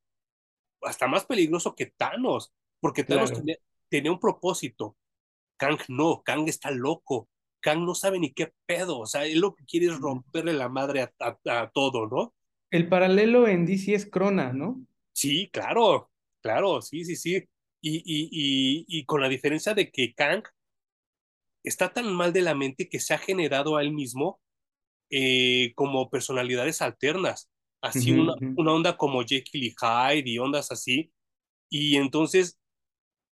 hasta más peligroso que Thanos, porque Thanos Claro. tenía, tenía un propósito. Kang no, Kang está loco. Kang no sabe ni qué pedo, o sea, él lo que quiere es romperle la madre a, a- a todo, ¿no? El paralelo en DC es Crona, ¿no? Sí, claro, claro, sí, sí, sí. Y, y, y, y con la diferencia de que Kang está tan mal de la mente que se ha generado a él mismo eh, como personalidades alternas, así una, onda como Jekyll y Hyde y ondas así, y entonces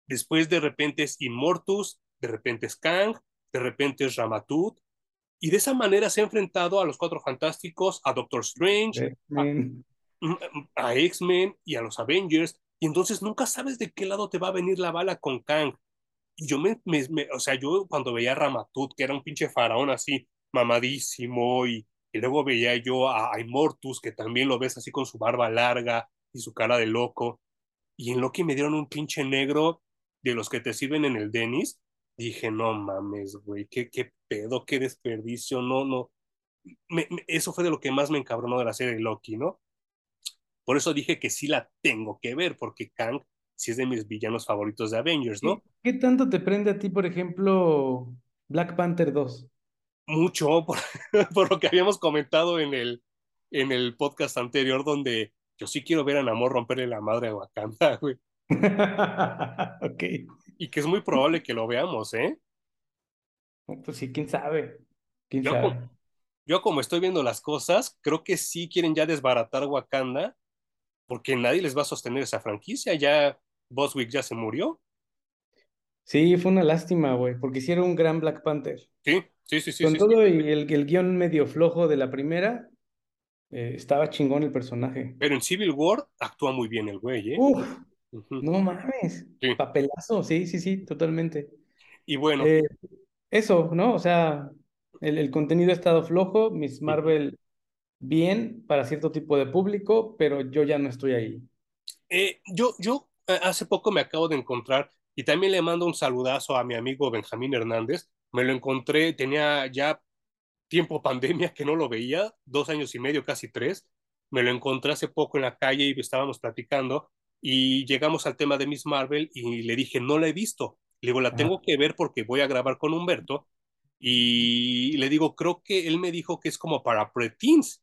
después de repente es Immortus, de repente es Kang, de repente es Ramatut, y de esa manera se ha enfrentado a los Cuatro Fantásticos, a Doctor Strange, a, X-Men. a X-Men y a los Avengers, Y entonces nunca sabes de qué lado te va a venir la bala con Kang. Y yo me, me, o sea, yo cuando veía a Ramatut, que era un pinche faraón así, mamadísimo, y, y luego veía yo a, a Immortus, que también lo ves así con su barba larga y su cara de loco. Y en Loki me dieron un pinche negro de los que te sirven en el Denis. Dije, no mames, güey, qué, qué pedo, qué desperdicio, no, no. Me, me, eso fue de lo que más me encabronó de la serie Loki, ¿no? Por eso dije que sí la tengo que ver, porque Kang sí es de mis villanos favoritos de Avengers, ¿no? ¿Qué, qué tanto te prende a ti, por ejemplo, Black Panther 2? Mucho, por, por lo que habíamos comentado en el, en el podcast anterior, donde yo sí quiero ver a Namor romperle la madre a Wakanda, güey. ok. Y que es muy probable que lo veamos, ¿eh? Pues sí, quién sabe. ¿Quién yo, sabe? Como, yo como estoy viendo las cosas, creo que sí quieren ya desbaratar Wakanda, porque nadie les va a sostener esa franquicia. Ya Boswick ya se murió. Sí, fue una lástima, güey, porque hicieron un gran Black Panther. Sí, sí, sí, sí. Con sí, todo sí. el, el guion medio flojo de la primera, eh, estaba chingón el personaje. Pero en Civil War actúa muy bien el güey, ¿eh? Uf, Uh -huh. no mames. Sí. Papelazo, sí, sí, sí, totalmente. Y bueno. Eh, eso, ¿no? O sea, el, el, contenido ha estado flojo, Miss Marvel. Bien para cierto tipo de público, pero yo ya no estoy ahí. Eh, yo, yo hace poco me acabo de encontrar y también le mando un saludazo a mi amigo Benjamín Hernández. Me lo encontré, tenía ya tiempo pandemia que no lo veía, dos años y medio, casi tres. Me lo encontré hace poco en la calle y estábamos platicando y llegamos al tema de Miss Marvel y le dije, no la he visto. Le digo, la tengo que ver porque voy a grabar con Humberto. Y le digo, creo que él me dijo que es como para preteens,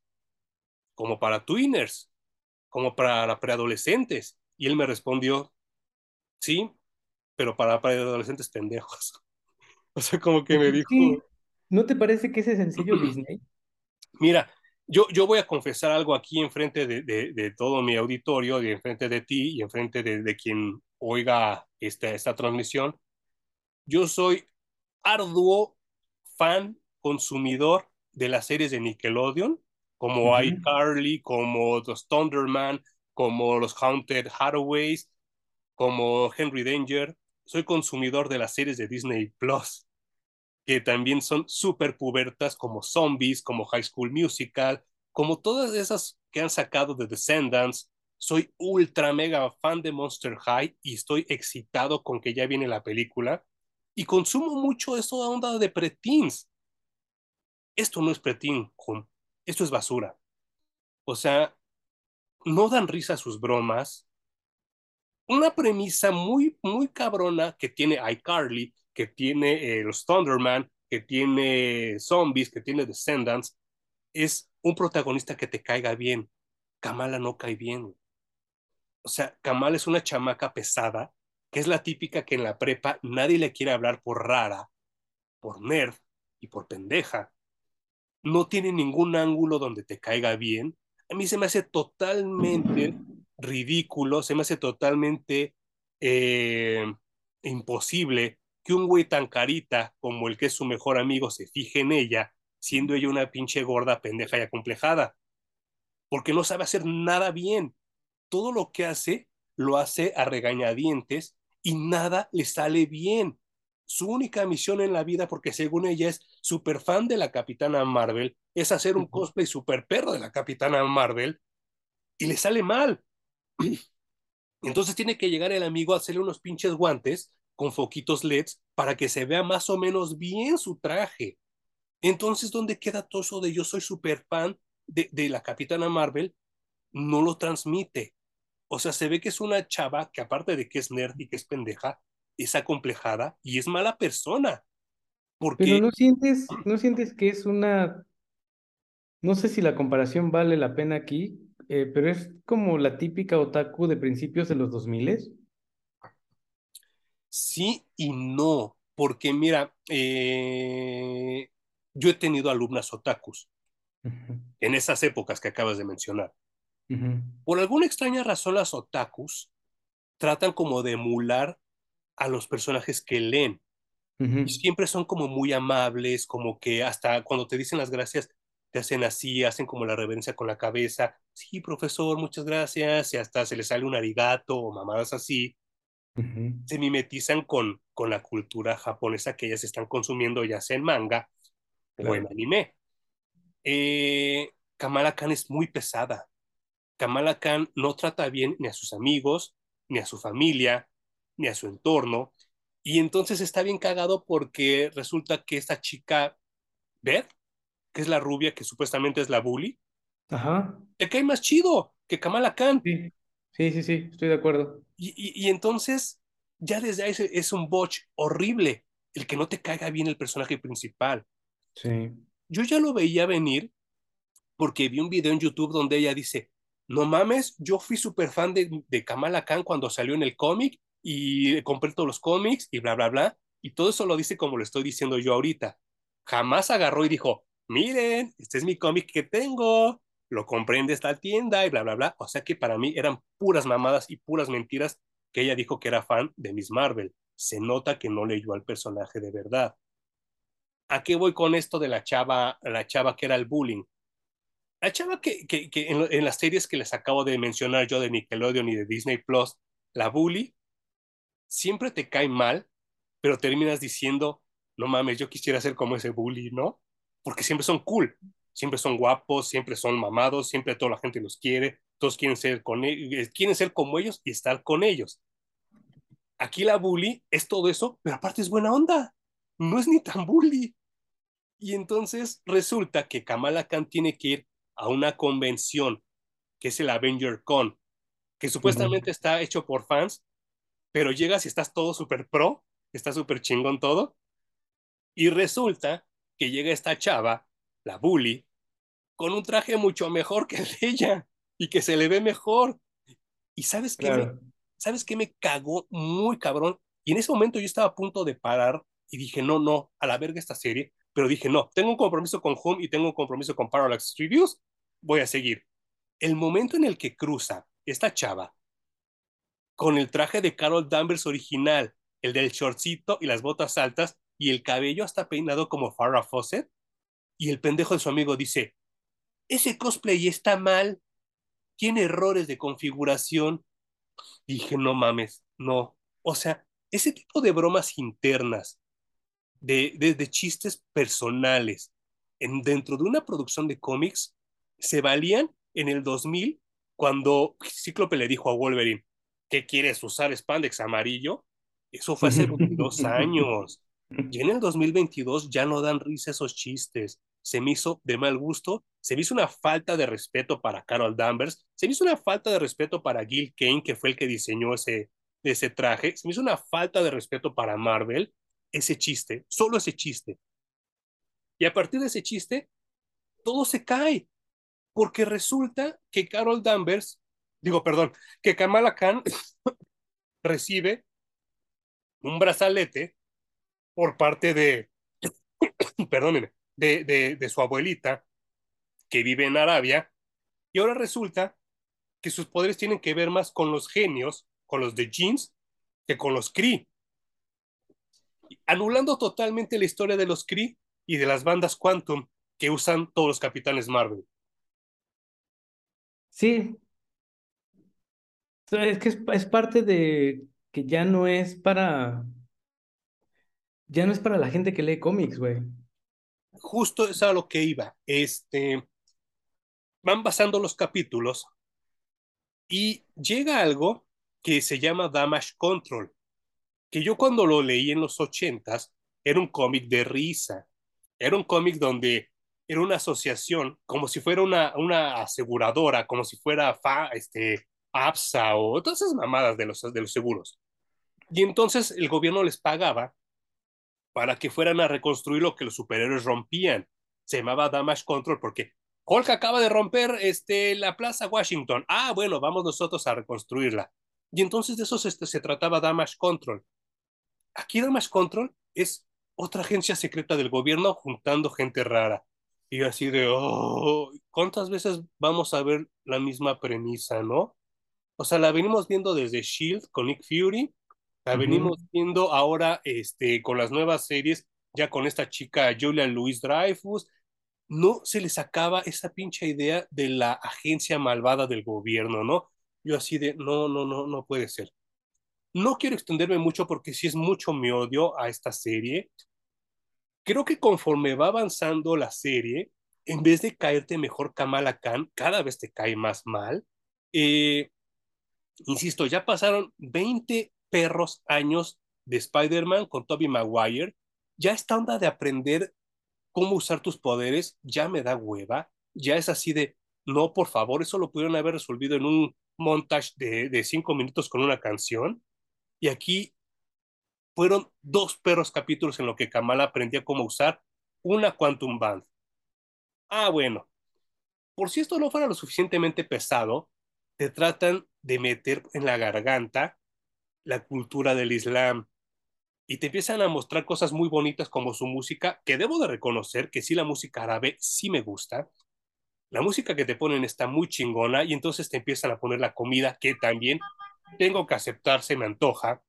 como para tweeners, como para preadolescentes. Y él me respondió, sí, pero para preadolescentes pendejos. O sea, como que me dijo... ¿No te parece que ese sencillo Disney? Mira, yo, yo voy a confesar algo aquí enfrente de, de, de todo mi auditorio, y enfrente de ti y enfrente de, de quien oiga esta, esta transmisión. Yo soy arduo fan, consumidor de las series de Nickelodeon, como uh -huh. iCarly, como los Thunderman, como los Haunted Hathaways, como Henry Danger. Soy consumidor de las series de Disney Plus, que también son súper pubertas, como Zombies, como High School Musical, como todas esas que han sacado de Descendants. Soy ultra mega fan de Monster High y estoy excitado con que ya viene la película. Y consumo mucho esa onda de preteens. Esto no es preteen, esto es basura. O sea, no dan risa sus bromas. Una premisa muy, muy cabrona que tiene iCarly, que tiene eh, los Thunderman, que tiene Zombies, que tiene Descendants, es un protagonista que te caiga bien. Kamala no cae bien. O sea, Kamala es una chamaca pesada, que es la típica que en la prepa nadie le quiere hablar por rara, por nerd y por pendeja. No tiene ningún ángulo donde te caiga bien. A mí se me hace totalmente ridículo, se me hace totalmente eh, imposible que un güey tan carita como el que es su mejor amigo se fije en ella, siendo ella una pinche gorda, pendeja y acomplejada. Porque no sabe hacer nada bien. Todo lo que hace, lo hace a regañadientes y nada le sale bien. Su única misión en la vida, porque según ella es súper fan de la Capitana Marvel, es hacer un cosplay súper perro de la Capitana Marvel y le sale mal. Entonces tiene que llegar el amigo a hacerle unos pinches guantes con foquitos LEDs para que se vea más o menos bien su traje. Entonces, ¿dónde queda todo eso de yo soy súper fan de, de, la Capitana Marvel? No lo transmite. O sea, se ve que es una chava que aparte de que es nerd y que es pendeja, es acomplejada y es mala persona. Porque... Pero no sientes, no sientes que es una... No sé si la comparación vale la pena aquí, eh, pero es como la típica otaku de principios de los 2000 Sí y no, porque mira, eh, yo he tenido alumnas otakus uh -huh. en esas épocas que acabas de mencionar. Uh -huh. Por alguna extraña razón, las otakus tratan como de emular a los personajes que leen. Uh -huh. Siempre son como muy amables, como que hasta cuando te dicen las gracias, te hacen así, hacen como la reverencia con la cabeza, sí, profesor, muchas gracias, y hasta se les sale un arigato o mamadas así, se mimetizan con, con la cultura japonesa que ellas están consumiendo, ya sea en manga o en anime. Eh, Kamala Khan es muy pesada. Kamala Khan no trata bien ni a sus amigos, ni a su familia, ni a su entorno. Y entonces está bien cagado porque resulta que esta chica, Beth, que es la rubia que supuestamente es la bully, Ajá. te cae más chido que Kamala Khan. Sí, sí, sí, sí estoy de acuerdo. Y, y, y, entonces, ya desde ahí es un botch horrible el que no te caiga bien el personaje principal. Sí. Yo ya lo veía venir porque vi un video en YouTube donde ella dice, no mames, yo fui súper fan de, de Kamala Khan cuando salió en el cómic y compré todos los cómics y bla, bla, bla. Y todo eso lo dice como lo estoy diciendo yo ahorita. Jamás agarró y dijo, miren, este es mi cómic que tengo, lo compré en esta tienda y bla, bla, bla. O sea que para mí eran puras mamadas y puras mentiras que ella dijo que era fan de Miss Marvel. Se nota que no leyó al personaje de verdad. ¿A qué voy con esto de la chava, la chava que era el bullying? La chava que, que, que en, en, las series que les acabo de mencionar yo de Nickelodeon y de Disney Plus, la bully, siempre te cae mal, pero terminas diciendo, no mames, yo quisiera ser como ese bully, ¿no? Porque siempre son cool, siempre son guapos, siempre son mamados, siempre toda la gente los quiere, todos quieren ser, con ellos, quieren ser como ellos y estar con ellos. Aquí la bully es todo eso, pero aparte es buena onda, no es ni tan bully. Y entonces resulta que Kamala Khan tiene que ir a una convención que es el Avenger Con, que supuestamente uh -huh. está hecho por fans, pero llegas y estás todo súper pro, está súper chingón todo, y resulta que llega esta chava, la bully, con un traje mucho mejor que el de ella y que se le ve mejor. ¿Y sabes qué? Claro. Me, ¿Sabes qué me cagó muy cabrón? Y en ese momento yo estaba a punto de parar y dije, no, no, a la verga esta serie, pero dije, no, tengo un compromiso con Home y tengo un compromiso con Parallax Reviews, voy a seguir. El momento en el que cruza esta chava con el traje de Carol Danvers original, el del shortcito y las botas altas y el cabello hasta peinado como Farrah Fawcett, y el pendejo de su amigo dice, ese cosplay está mal, tiene errores de configuración. Y dije, no mames, no. O sea, ese tipo de bromas internas, de, chistes personales, en, dentro de una producción de cómics, se valían en el 2000 cuando Cíclope le dijo a Wolverine, ¿qué quieres usar spandex amarillo? Eso fue hace 22 años. Y en el 2022 ya no dan risa esos chistes. Se me hizo de mal gusto, se me hizo una falta de respeto para Carol Danvers, se me hizo una falta de respeto para Gil Kane, que fue el que diseñó ese, ese traje, se me hizo una falta de respeto para Marvel, ese chiste, solo ese chiste. Y a partir de ese chiste, todo se cae, porque resulta que Carol Danvers, digo, perdón, que Kamala Khan recibe un brazalete por parte de, perdónenme, de, de, su abuelita que vive en Arabia, y ahora resulta que sus poderes tienen que ver más con los genios, con los de Jeans, que con los Kree. Anulando totalmente la historia de los Kree y de las bandas Quantum que usan todos los capitanes Marvel. Sí. Es que es, es parte de que ya no es para ya no es para la gente que lee cómics, güey. Justo es a lo que iba. Este, van pasando los capítulos y llega algo que se llama Damage Control, que yo cuando lo leí en los ochentas era un cómic de risa. Era un cómic donde era una asociación, como si fuera una, una aseguradora, como si fuera fa, este, APSA o todas esas mamadas de los, de los seguros. Y entonces el gobierno les pagaba para que fueran a reconstruir lo que los superhéroes rompían. Se llamaba Damage Control porque Hulk acaba de romper este, la Plaza Washington. Ah, bueno, vamos nosotros a reconstruirla. Y entonces de eso se, se trataba Damage Control. Aquí Damage Control es otra agencia secreta del gobierno juntando gente rara. Y así de, oh, ¿cuántas veces vamos a ver la misma premisa, no? O sea, la venimos viendo desde Shield con Nick Fury, la venimos uh -huh. viendo ahora este, con las nuevas series, ya con esta chica Julia Louis Dreyfus. no se les acaba esa pinche idea de la agencia malvada del gobierno, ¿no? Yo así de, no, no, no, no puede ser. No quiero extenderme mucho porque sí es mucho mi odio a esta serie. Creo que conforme va avanzando la serie, en vez de caerte mejor Kamala Khan, cada vez te cae más mal. Eh, insisto, ya pasaron 20 perros años de Spider-Man con Tobey Maguire. Ya esta onda de aprender cómo usar tus poderes ya me da hueva. Ya es así de, no, por favor, eso lo pudieron haber resolvido en un montage de, de cinco minutos con una canción. Y aquí fueron dos perros capítulos en lo que Kamala aprendía cómo usar una Quantum Band. Ah, bueno. Por si esto no fuera lo suficientemente pesado, te tratan de meter en la garganta la cultura del Islam y te empiezan a mostrar cosas muy bonitas como su música, que debo de reconocer que sí la música árabe sí me gusta. La música que te ponen está muy chingona y entonces te empiezan a poner la comida que también tengo que aceptar, se me antoja.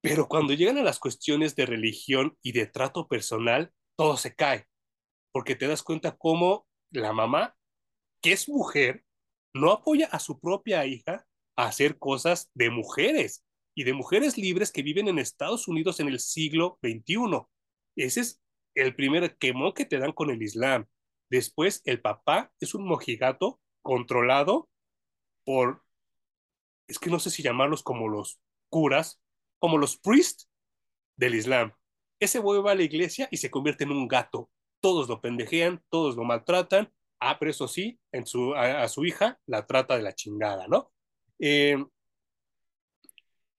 Pero cuando llegan a las cuestiones de religión y de trato personal, todo se cae, porque te das cuenta cómo la mamá, que es mujer, no apoya a su propia hija a hacer cosas de mujeres y de mujeres libres que viven en Estados Unidos en el siglo XXI. Ese es el primer quemón que te dan con el Islam. Después, el papá es un mojigato controlado por es que no sé si llamarlos como los curas, como los priests del Islam. Ese güey va a la iglesia y se convierte en un gato. Todos lo pendejean, todos lo maltratan. Ah, pero eso sí, a su hija la trata de la chingada, ¿no? Eh,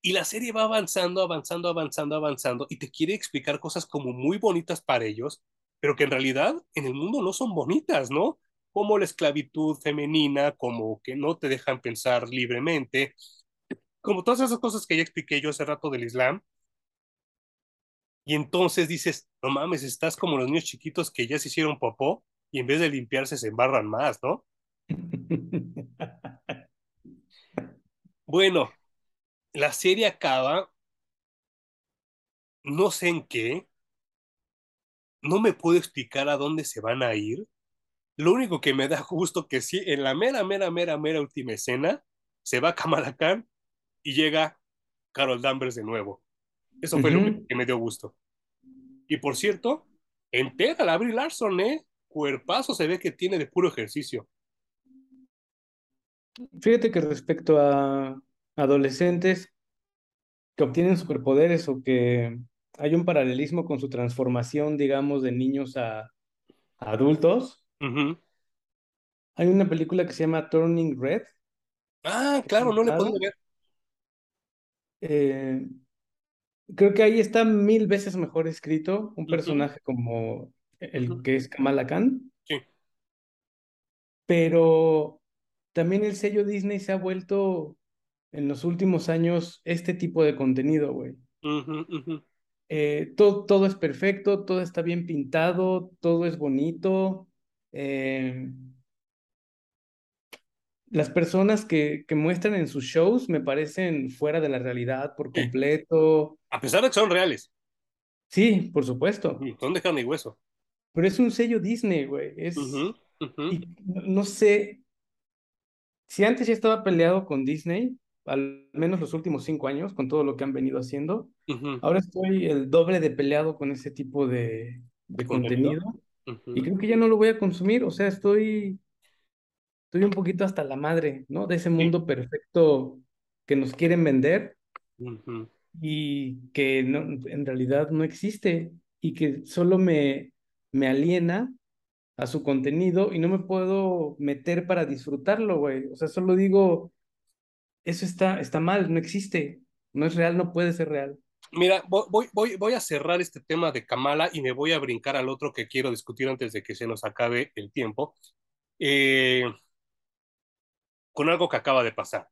y la serie va avanzando, avanzando, avanzando, avanzando y te quiere explicar cosas como muy bonitas para ellos, pero que en realidad en el mundo no son bonitas, ¿no? como la esclavitud femenina, como que no te dejan pensar libremente, como todas esas cosas que ya expliqué yo hace rato del Islam. Y entonces dices, no mames, estás como los niños chiquitos que ya se hicieron popó y en vez de limpiarse se embarran más, ¿no? bueno, la serie acaba, no sé en qué, no me puedo explicar a dónde se van a ir, lo único que me da gusto que sí, en la mera, mera, mera, mera última escena, se va Kamala Khan y llega Carol Danvers de nuevo. Eso fue lo que, me dio gusto. Y por cierto, entera la Brie Larson, ¿eh? Cuerpazo se ve que tiene de puro ejercicio. Fíjate que respecto a adolescentes que obtienen superpoderes o que hay un paralelismo con su transformación, digamos, de niños a, a adultos, hay una película que se llama Turning Red. Ah, claro, no le puedo ver. Eh, creo que ahí está mil veces mejor escrito un personaje como el que es Kamala Khan. Sí. Pero también el sello Disney se ha vuelto en los últimos años este tipo de contenido, güey. Eh, todo, todo es perfecto, todo está bien pintado, todo es bonito. Eh, las personas que, que, muestran en sus shows me parecen fuera de la realidad por completo. A pesar de que son reales. Sí, por supuesto. Son de carne y hueso. Pero es un sello Disney, güey. Es... Y no sé. Si antes ya estaba peleado con Disney, al menos los últimos cinco años, con todo lo que han venido haciendo, ahora estoy el doble de peleado con ese tipo de, de contenido. Y creo que ya no lo voy a consumir, o sea, estoy, estoy un poquito hasta la madre, ¿no? De ese mundo perfecto que nos quieren vender y que no, en realidad no existe y que solo me, me aliena a su contenido y no me puedo meter para disfrutarlo, güey. O sea, solo digo, eso está, está mal, no existe, no es real, no puede ser real. Mira, voy, voy, voy a cerrar este tema de Kamala y me voy a brincar al otro que quiero discutir antes de que se nos acabe el tiempo, eh, con algo que acaba de pasar.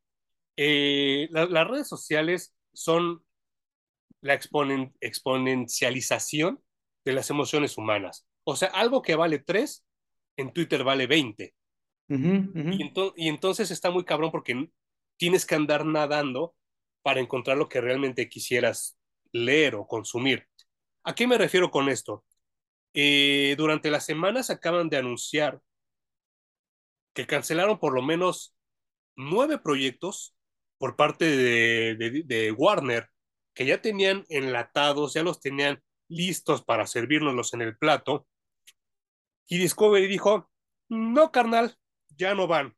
Eh, las redes sociales son la exponencialización de las emociones humanas. O sea, algo que vale 3, en Twitter vale 20. Y, y entonces está muy cabrón porque tienes que andar nadando para encontrar lo que realmente quisieras leer o consumir. ¿A qué me refiero con esto? eh, durante las semanas acaban de anunciar que cancelaron por lo menos nueve proyectos por parte de, de, de Warner, que ya tenían enlatados, ya los tenían listos para servirnos en el plato. Y Discovery dijo, no, carnal, ya no van.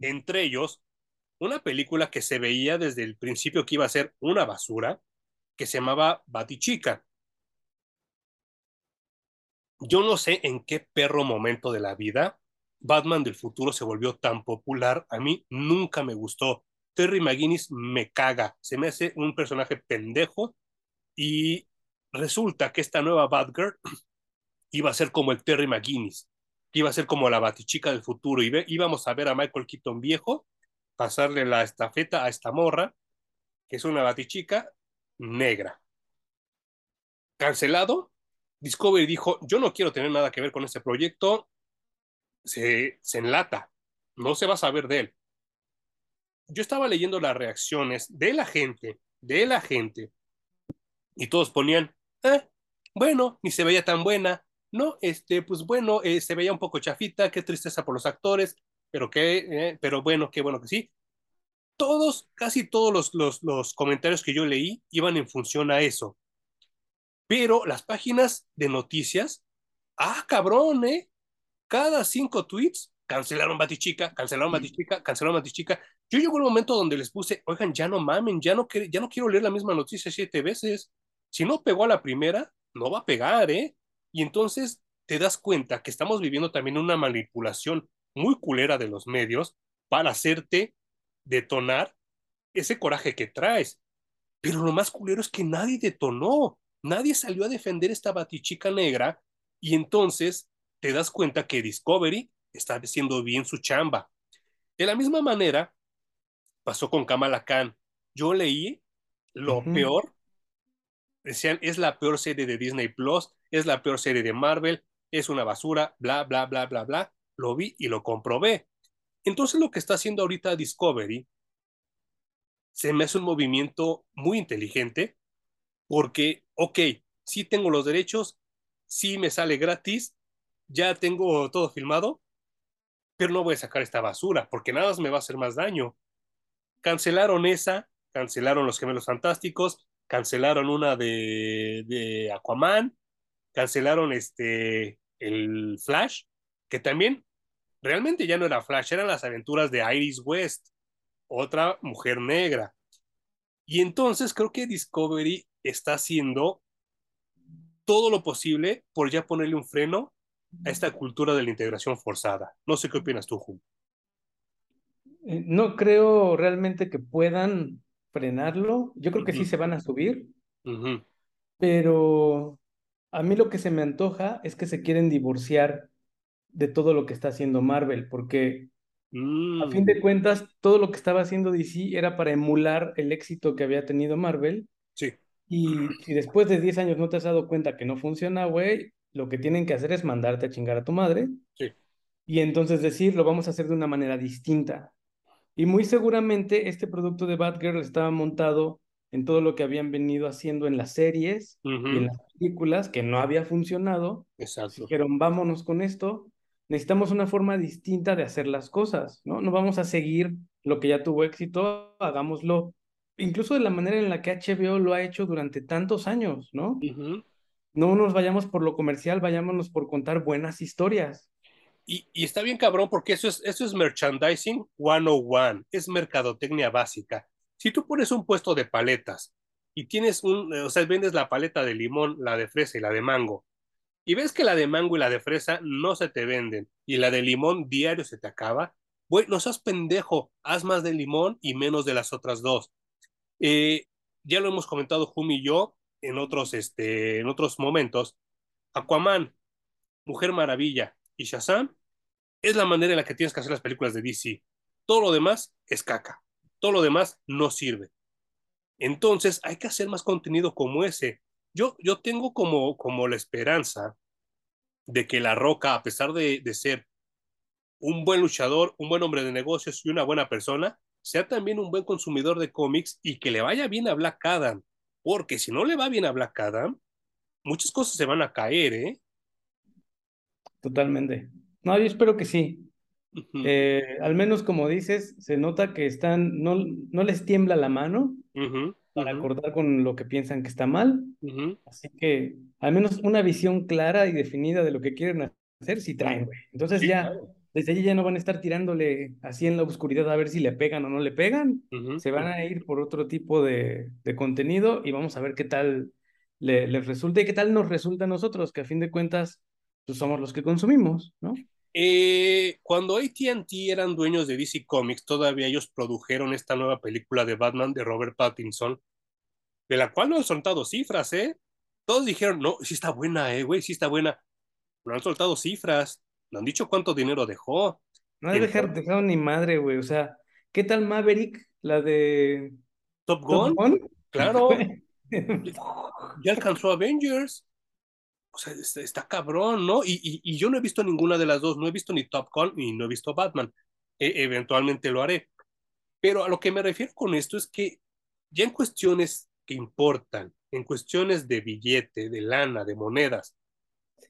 Entre ellos, una película que se veía desde el principio que iba a ser una basura, que se llamaba Batichica. Yo no sé en qué perro momento de la vida Batman del futuro se volvió tan popular. A mí nunca me gustó. Terry McGuinness me caga. Se me hace un personaje pendejo y resulta que esta nueva Batgirl iba a ser como el Terry McGuinness, iba a ser como la Batichica del futuro. Y íbamos a ver a Michael Keaton viejo pasarle la estafeta a esta morra, que es una Batichica negra. Cancelado. Discovery dijo, yo no quiero tener nada que ver con este proyecto, se, se enlata, no se va a saber de él. Yo estaba leyendo las reacciones de la gente, de la gente, y todos ponían, eh, bueno, ni se veía tan buena, no, este, pues bueno, eh, se veía un poco chafita, qué tristeza por los actores, pero que, eh, pero bueno, qué bueno que sí. Todos, casi todos los, los, los comentarios que yo leí iban en función a eso. Pero las páginas de noticias, ah, cabrón, ¿eh? cada cinco tweets cancelaron Batichica, cancelaron Batichica, cancelaron Batichica. Yo llegó el momento donde les puse, oigan, ya no mamen, ya no, ya no quiero leer la misma noticia siete veces. Si no pegó a la primera, no va a pegar, ¿eh? Y entonces te das cuenta que estamos viviendo también una manipulación muy culera de los medios para hacerte detonar ese coraje que traes. Pero lo más culero es que nadie detonó, nadie salió a defender esta batichica negra y entonces te das cuenta que Discovery está haciendo bien su chamba. De la misma manera, pasó con Kamala Khan. Yo leí lo peor. Decían, es la peor serie de Disney Plus, es la peor serie de Marvel, es una basura, bla, bla, bla, bla, bla. Lo vi y lo comprobé. Entonces lo que está haciendo ahorita Discovery se me hace un movimiento muy inteligente porque, ok, sí tengo los derechos, sí me sale gratis, ya tengo todo filmado, pero no voy a sacar esta basura porque nada me va a hacer más daño. Cancelaron esa, cancelaron los gemelos fantásticos, cancelaron una de, Aquaman, cancelaron este el Flash, que también realmente ya no era Flash, eran las aventuras de Iris West, otra mujer negra. Y entonces creo que Discovery está haciendo todo lo posible por ya ponerle un freno a esta cultura de la integración forzada. No sé qué opinas tú, Jun. Eh, no creo realmente que puedan frenarlo. Yo creo que sí se van a subir, pero a mí lo que se me antoja es que se quieren divorciar de todo lo que está haciendo Marvel, porque a fin de mm. cuentas todo lo que estaba haciendo DC era para emular el éxito que había tenido Marvel. Sí. Y si después de 10 años no te has dado cuenta que no funciona, güey, lo que tienen que hacer es mandarte a chingar a tu madre. Sí. Y entonces decir, lo vamos a hacer de una manera distinta. Y muy seguramente este producto de Batgirl estaba montado en todo lo que habían venido haciendo en las series y en las películas, que no había funcionado. Exacto. Dijeron, vámonos con esto. Necesitamos una forma distinta de hacer las cosas, ¿no? No vamos a seguir lo que ya tuvo éxito, hagámoslo incluso de la manera en la que HBO lo ha hecho durante tantos años, ¿no? no nos vayamos por lo comercial, vayámonos por contar buenas historias. Y, está bien cabrón porque eso es, eso es merchandising 101, es mercadotecnia básica. Si tú pones un puesto de paletas y tienes un, o sea, vendes la paleta de limón, la de fresa y la de mango, y ves que la de mango y la de fresa no se te venden y la de limón diario se te acaba, bueno, no seas pendejo, haz más de limón y menos de las otras dos. Eh, ya lo hemos comentado Jumi y yo, en otros, este, en otros momentos, Aquaman, Mujer Maravilla y Shazam es la manera en la que tienes que hacer las películas de DC. Todo lo demás es caca. Todo lo demás no sirve. Entonces hay que hacer más contenido como ese. Yo, yo tengo como, como la esperanza de que La Roca, a pesar de, de ser un buen luchador, un buen hombre de negocios y una buena persona, sea también un buen consumidor de cómics y que le vaya bien a Black Adam porque si no le va bien a Black Adam, muchas cosas se van a caer, ¿eh? Totalmente. No, yo espero que sí. Eh, al menos como dices, se nota que están, no, no les tiembla la mano para acordar con lo que piensan que está mal. Así que al menos una visión clara y definida de lo que quieren hacer, sí traen, güey. Entonces ya, desde allí ya no van a estar tirándole así en la oscuridad a ver si le pegan o no le pegan. Se van a ir por otro tipo de, de contenido y vamos a ver qué tal les resulta y qué tal nos resulta a nosotros, que a fin de cuentas pues somos los que consumimos, ¿no? Eh, cuando ATT eran dueños de DC Comics, todavía ellos produjeron esta nueva película de Batman de Robert Pattinson, de la cual no han soltado cifras, ¿eh? Todos dijeron, no, sí está buena, ¿eh, güey? Sí está buena. No han soltado cifras, no han dicho cuánto dinero dejó. No han dejado ni madre, güey. O sea, ¿qué tal Maverick? La de Top Gun. Claro. ya alcanzó Avengers o sea, está, cabrón, ¿no? Y, yo no he visto ninguna de las dos, no he visto ni Top Gun ni no he visto Batman. E, eventualmente lo haré. Pero a lo que me refiero con esto es que ya en cuestiones que importan, en cuestiones de billete, de lana, de monedas,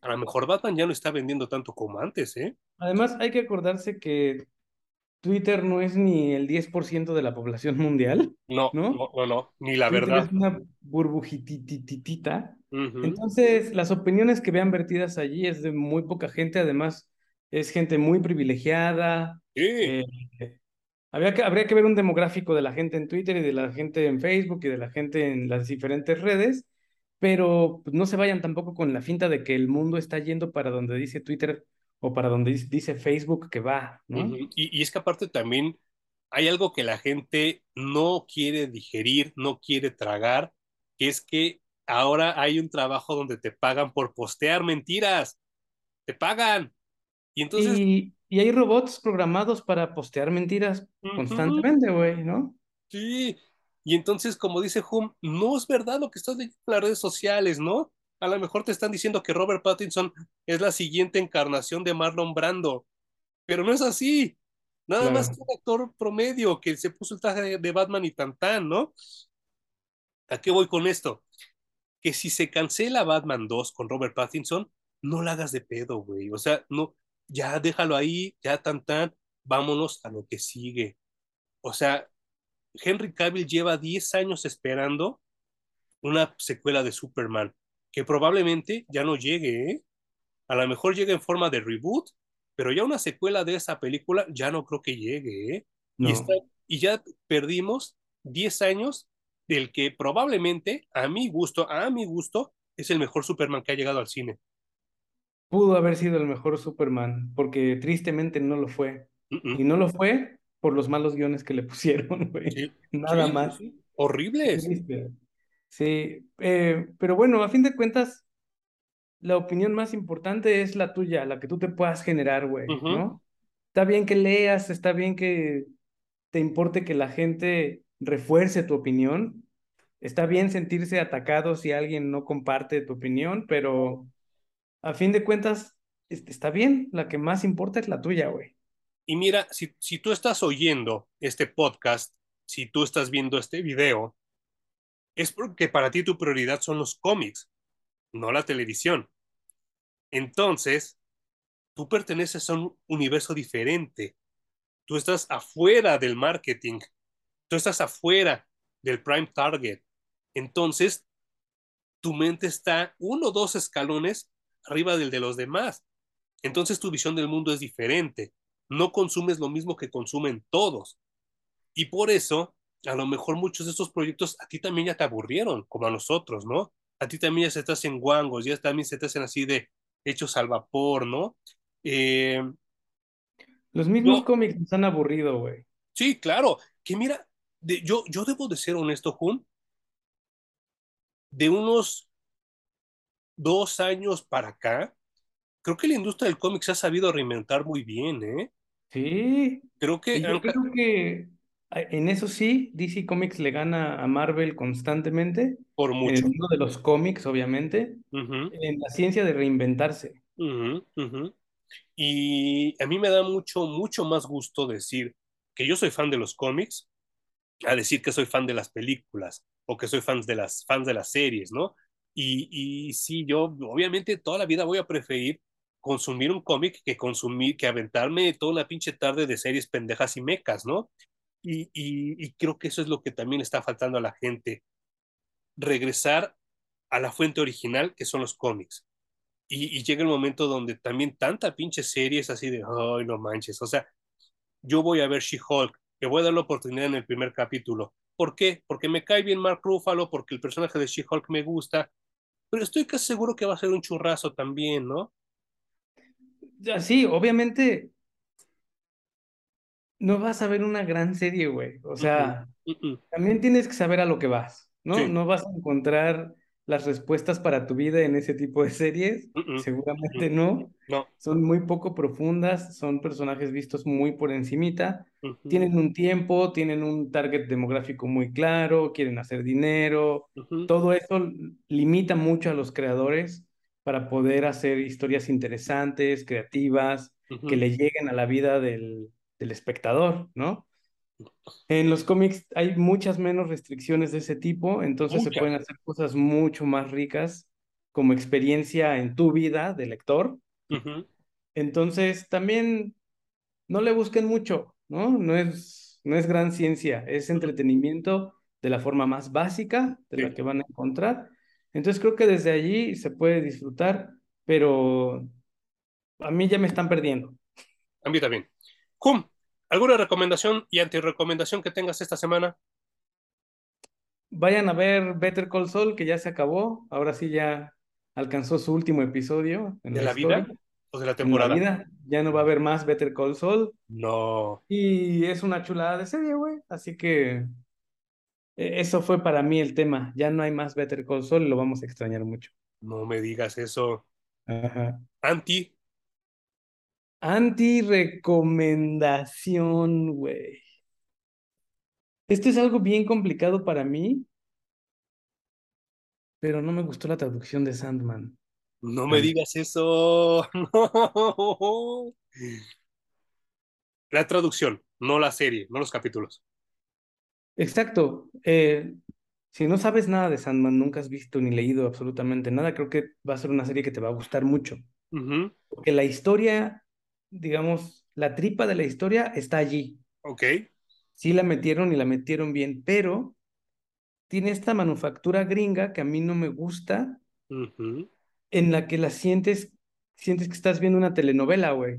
a lo mejor Batman ya no está vendiendo tanto como antes, ¿eh? Además, hay que acordarse que Twitter no es ni el 10% de la población mundial. No, no, no, no, ni la verdad. Es una burbujitititita. Entonces, las opiniones que vean vertidas allí es de muy poca gente, además es gente muy privilegiada. Sí. Eh, habría, que, habría que ver un demográfico de la gente en Twitter y de la gente en Facebook y de la gente en las diferentes redes, pero pues, no se vayan tampoco con la finta de que el mundo está yendo para donde dice Twitter o para donde dice Facebook que va, ¿no? y, es que aparte también hay algo que la gente no quiere digerir, no quiere tragar, que es que ahora hay un trabajo donde te pagan por postear mentiras, te pagan. Y entonces... Y, hay robots programados para postear mentiras constantemente, güey, ¿no? Sí, y entonces, como dice Hum, no es verdad lo que estás diciendo en las redes sociales, ¿no? A lo mejor te están diciendo que Robert Pattinson es la siguiente encarnación de Marlon Brando, pero no es así. Nada más que un actor promedio que se puso el traje de Batman y tan ¿no? ¿A qué voy con esto? Que si se cancela Batman 2 con Robert Pattinson, no la hagas de pedo, güey. O sea, no, ya déjalo ahí, ya tan vámonos a lo que sigue. O sea, Henry Cavill lleva 10 años esperando una secuela de Superman que probablemente ya no llegue, ¿eh? A lo mejor llegue en forma de reboot, pero ya una secuela de esa película ya no creo que llegue, ¿eh? Y, y ya perdimos 10 años del que probablemente, a mi gusto, a mi gusto, es el mejor Superman que ha llegado al cine. Pudo haber sido el mejor Superman, porque tristemente no lo fue. Y no lo fue por los malos guiones que le pusieron, güey. Nada más. Horribles. Sí, eh, pero bueno, a fin de cuentas, la opinión más importante es la tuya, la que tú te puedas generar, güey, ¿no? Está bien que leas, está bien que te importe que la gente refuerce tu opinión, está bien sentirse atacado si alguien no comparte tu opinión, pero a fin de cuentas, está bien, la que más importa es la tuya, güey. Y mira, si, si tú estás oyendo este podcast, si tú estás viendo este video, es porque para ti tu prioridad son los cómics, no la televisión. Entonces, tú perteneces a un universo diferente. Tú estás afuera del marketing. Tú estás afuera del prime target. Entonces, tu mente está uno o dos escalones arriba del de los demás. Entonces, tu visión del mundo es diferente. No consumes lo mismo que consumen todos. Y por eso, a lo mejor muchos de estos proyectos a ti también ya te aburrieron, como a nosotros, ¿no? A ti también ya se te hacen guangos, ya también se te hacen así de hechos al vapor, ¿no? Eh, Los mismos cómics nos han aburrido, güey. Sí, claro. Que mira, yo, yo debo de ser honesto, Jun. De unos dos años para acá, creo que la industria del cómic se ha sabido reinventar muy bien, ¿eh? Sí. Creo que... Yo creo que en eso sí, DC Comics le gana a Marvel constantemente. Por mucho. En el de los cómics, obviamente. En la ciencia de reinventarse. Y a mí me da mucho, mucho más gusto decir que yo soy fan de los cómics a decir que soy fan de las películas o que soy fan de las, fans de las series, ¿no? Y, y sí, yo obviamente toda la vida voy a preferir consumir un cómic que consumir, que aventarme toda una pinche tarde de series pendejas y mecas, ¿no? Y, creo que eso es lo que también está faltando a la gente. Regresar a la fuente original, que son los cómics. Y, y, llega el momento donde también tanta pinche serie es así de, ay, no manches. O sea, yo voy a ver She-Hulk, que voy a dar la oportunidad en el primer capítulo. ¿Por qué? Porque me cae bien Mark Ruffalo, porque el personaje de She-Hulk me gusta, pero estoy casi seguro que va a ser un churrazo también, ¿no? Sí, obviamente no vas a ver una gran serie, güey. O sea, uh -uh. Uh -uh. también tienes que saber a lo que vas, ¿no? Sí. No vas a encontrar las respuestas para tu vida en ese tipo de series. Seguramente no. no. Son muy poco profundas, son personajes vistos muy por encimita. Tienen un tiempo, tienen un target demográfico muy claro, quieren hacer dinero. Todo eso limita mucho a los creadores para poder hacer historias interesantes, creativas, que le lleguen a la vida del, del espectador, ¿no? En los cómics hay muchas menos restricciones de ese tipo, entonces Mucha. se pueden hacer cosas mucho más ricas como experiencia en tu vida de lector. Uh -huh. Entonces también no le busquen mucho, ¿no? No es, no es gran ciencia, es entretenimiento de la forma más básica de sí. la que van a encontrar. Entonces creo que desde allí se puede disfrutar, pero a mí ya me están perdiendo. A mí también. Hum, ¿Alguna recomendación y antirecomendación que tengas esta semana? Vayan a ver Better Call Saul, que ya se acabó. Ahora sí ya alcanzó su último episodio. En ¿De la, la vida? ¿O de la temporada? En la vida. Ya no va a haber más Better Call Saul. No. Y es una chulada de serie, güey. Así que e, eso fue para mí el tema. Ya no hay más Better Call Saul y lo vamos a extrañar mucho. No me digas eso. Ajá. Anti. Anti-recomendación, güey. Esto es algo bien complicado para mí, pero no me gustó la traducción de Sandman. No me digas eso. No. La traducción, no la serie, no los capítulos. Exacto. Eh, si no sabes nada de Sandman, nunca has visto ni leído absolutamente nada, creo que va a ser una serie que te va a gustar mucho. Uh -huh. Porque la historia digamos, la tripa de la historia está allí. Ok. Sí la metieron y la metieron bien, pero tiene esta manufactura gringa que a mí no me gusta, uh -huh. en la que la sientes, sientes que estás viendo una telenovela, güey.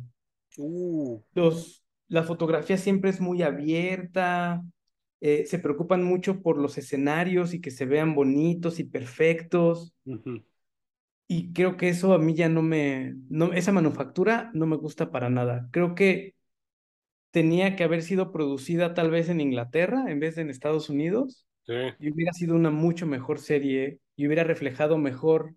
Uh. Los, la fotografía siempre es muy abierta, eh, se preocupan mucho por los escenarios y que se vean bonitos y perfectos. Uh -huh. Y creo que eso a mí ya no me, no, esa manufactura no me gusta para nada. Creo que tenía que haber sido producida tal vez en Inglaterra en vez de en Estados Unidos. Sí. Y hubiera sido una mucho mejor serie y hubiera reflejado mejor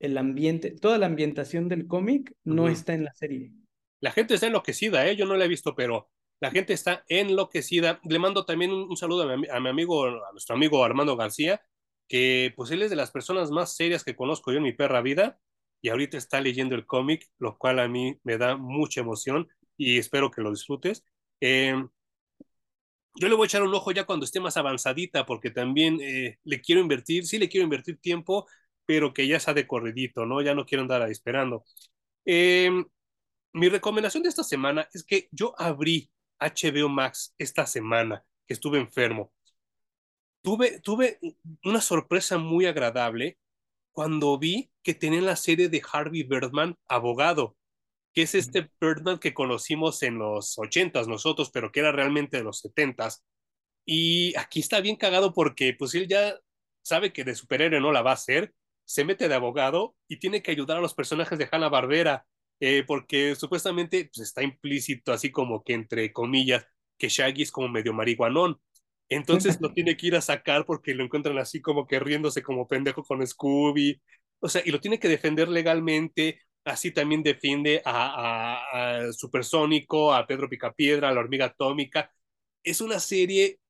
el ambiente. Toda la ambientación del cómic no uh -huh. está en la serie. La gente está enloquecida, ¿eh? Yo no la he visto, pero la gente está enloquecida. Le mando también un, un saludo a mi, a mi amigo, a nuestro amigo Armando García, que pues él es de las personas más serias que conozco yo en mi perra vida y ahorita está leyendo el cómic, lo cual a mí me da mucha emoción y espero que lo disfrutes. Eh, yo le voy a echar un ojo ya cuando esté más avanzadita porque también eh, le quiero invertir, sí le quiero invertir tiempo, pero que ya sea de corridito, ¿no? Ya no quiero andar esperando. Eh, mi recomendación de esta semana es que yo abrí HBO Max esta semana, que estuve enfermo tuve, tuve una sorpresa muy agradable cuando vi que tenían la serie de Harvey Birdman, abogado, que es este Birdman que conocimos en los ochentas nosotros, pero que era realmente de los setentas. Y aquí está bien cagado porque pues él ya sabe que de superhéroe no la va a hacer, se mete de abogado y tiene que ayudar a los personajes de Hanna Barbera, eh, porque supuestamente pues, está implícito, así como que entre comillas, que Shaggy es como medio marihuanón. Entonces lo tiene que ir a sacar porque lo encuentran así como que riéndose como pendejo con Scooby. O sea, y lo tiene que defender legalmente. Así también defiende a, a, a Supersónico, a Pedro Picapiedra, a la hormiga atómica. Es una serie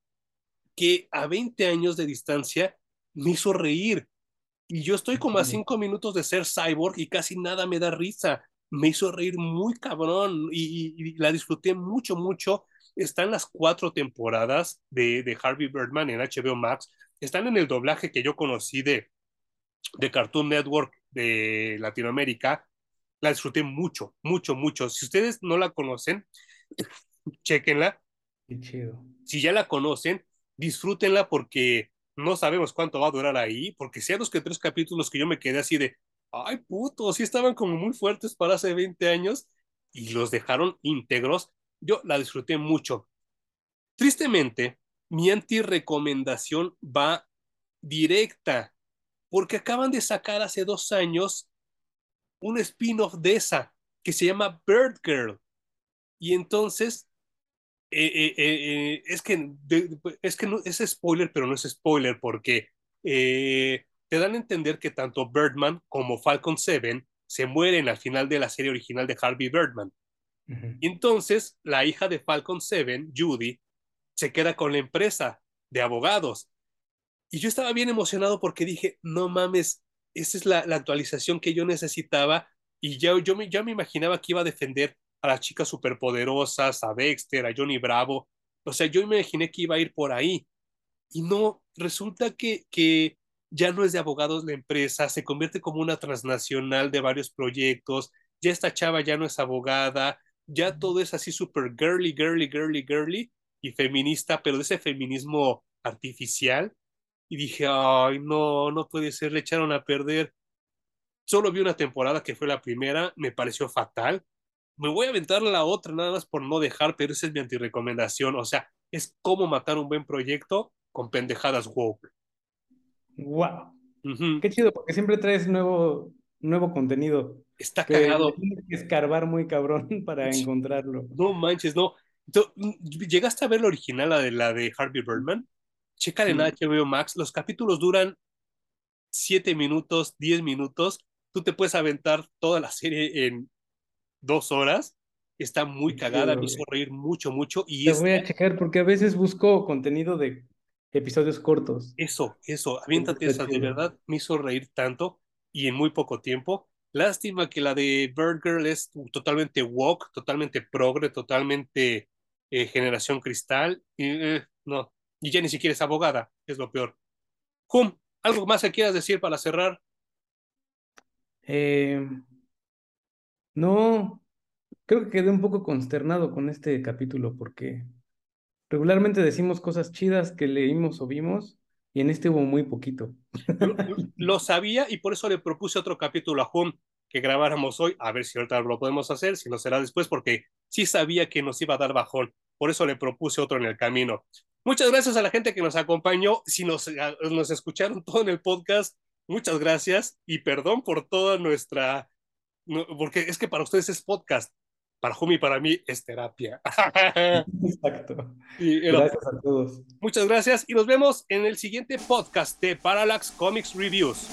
que a 20 años de distancia me hizo reír. Y yo estoy como a cinco minutos de ser cyborg y casi nada me da risa. Me hizo reír muy cabrón y, y, y la disfruté mucho, mucho están las cuatro temporadas de, de, Harvey Birdman en HBO Max, están en el doblaje que yo conocí de, de Cartoon Network de Latinoamérica, la disfruté mucho, mucho, mucho. Si ustedes no la conocen, chequenla. Qué chido. Si ya la conocen, disfrútenla porque no sabemos cuánto va a durar ahí, porque sean los que tres capítulos que yo me quedé así de, ay puto, sí estaban como muy fuertes para hace 20 años y los dejaron íntegros. Yo la disfruté mucho. Tristemente, mi anti-recomendación va directa, porque acaban de sacar hace dos años un spin-off de esa que se llama Bird Girl. Y entonces, eh, eh, eh, es que, es que no, es spoiler, pero no es spoiler, porque te dan a entender que tanto Birdman como Falcon 7 se mueren al final de la serie original de Harvey Birdman. Entonces, la hija de Falcon 7, Judy, se queda con la empresa de abogados. Y yo estaba bien emocionado porque dije, no mames, esa es la, actualización que yo necesitaba y ya, yo me, ya me imaginaba que iba a defender a las chicas superpoderosas, a Dexter, a Johnny Bravo. O sea, yo imaginé que iba a ir por ahí. Y no, resulta que, que ya no es de abogados la empresa, se convierte como una transnacional de varios proyectos, ya esta chava ya no es abogada, ya todo es así súper girly, girly, girly, girly y feminista, pero de ese feminismo artificial y dije, ay, no, no puede ser, le echaron a perder. Solo vi una temporada que fue la primera, me pareció fatal. Me voy a aventar la otra nada más por no dejar, pero esa es mi antirecomendación. O sea, es cómo matar un buen proyecto con pendejadas woke. Wow. Qué chido, porque siempre traes nuevo, nuevo contenido. Está cagado. Tienes que escarbar muy cabrón para encontrarlo. No manches, no. ¿Llegaste a ver la original, la de la de Harvey Birdman? Checa en HBO Max, los capítulos duran 7 minutos, 10 minutos. Tú te puedes aventar toda la serie en dos horas. Está muy cagada, me hizo reír mucho, mucho. Y voy a checar porque a veces busco contenido de episodios cortos. Eso, eso, aviéntate esa, de verdad me hizo reír tanto y en muy poco tiempo. Lástima que la de Bird Girl es totalmente woke, totalmente progre, totalmente eh, generación cristal. Y, eh, no, y ya ni siquiera es abogada, es lo peor. Hum, ¿algo más que quieras decir para cerrar? Eh, no, creo que quedé un poco consternado con este capítulo porque regularmente decimos cosas chidas que leímos o vimos y en este hubo muy poquito. Lo, sabía y por eso le propuse otro capítulo a Hum que grabáramos hoy, a ver si ahorita lo podemos hacer, si no será después, porque sí sabía que nos iba a dar bajón, por eso le propuse otro en el camino. Muchas gracias a la gente que nos acompañó. Si nos, nos escucharon todo en el podcast, muchas gracias y perdón por toda nuestra, porque es que para ustedes es podcast, para Jumi y para mí es terapia. Exacto. gracias a todos. Muchas gracias y nos vemos en el siguiente podcast de Parallax Comics Reviews.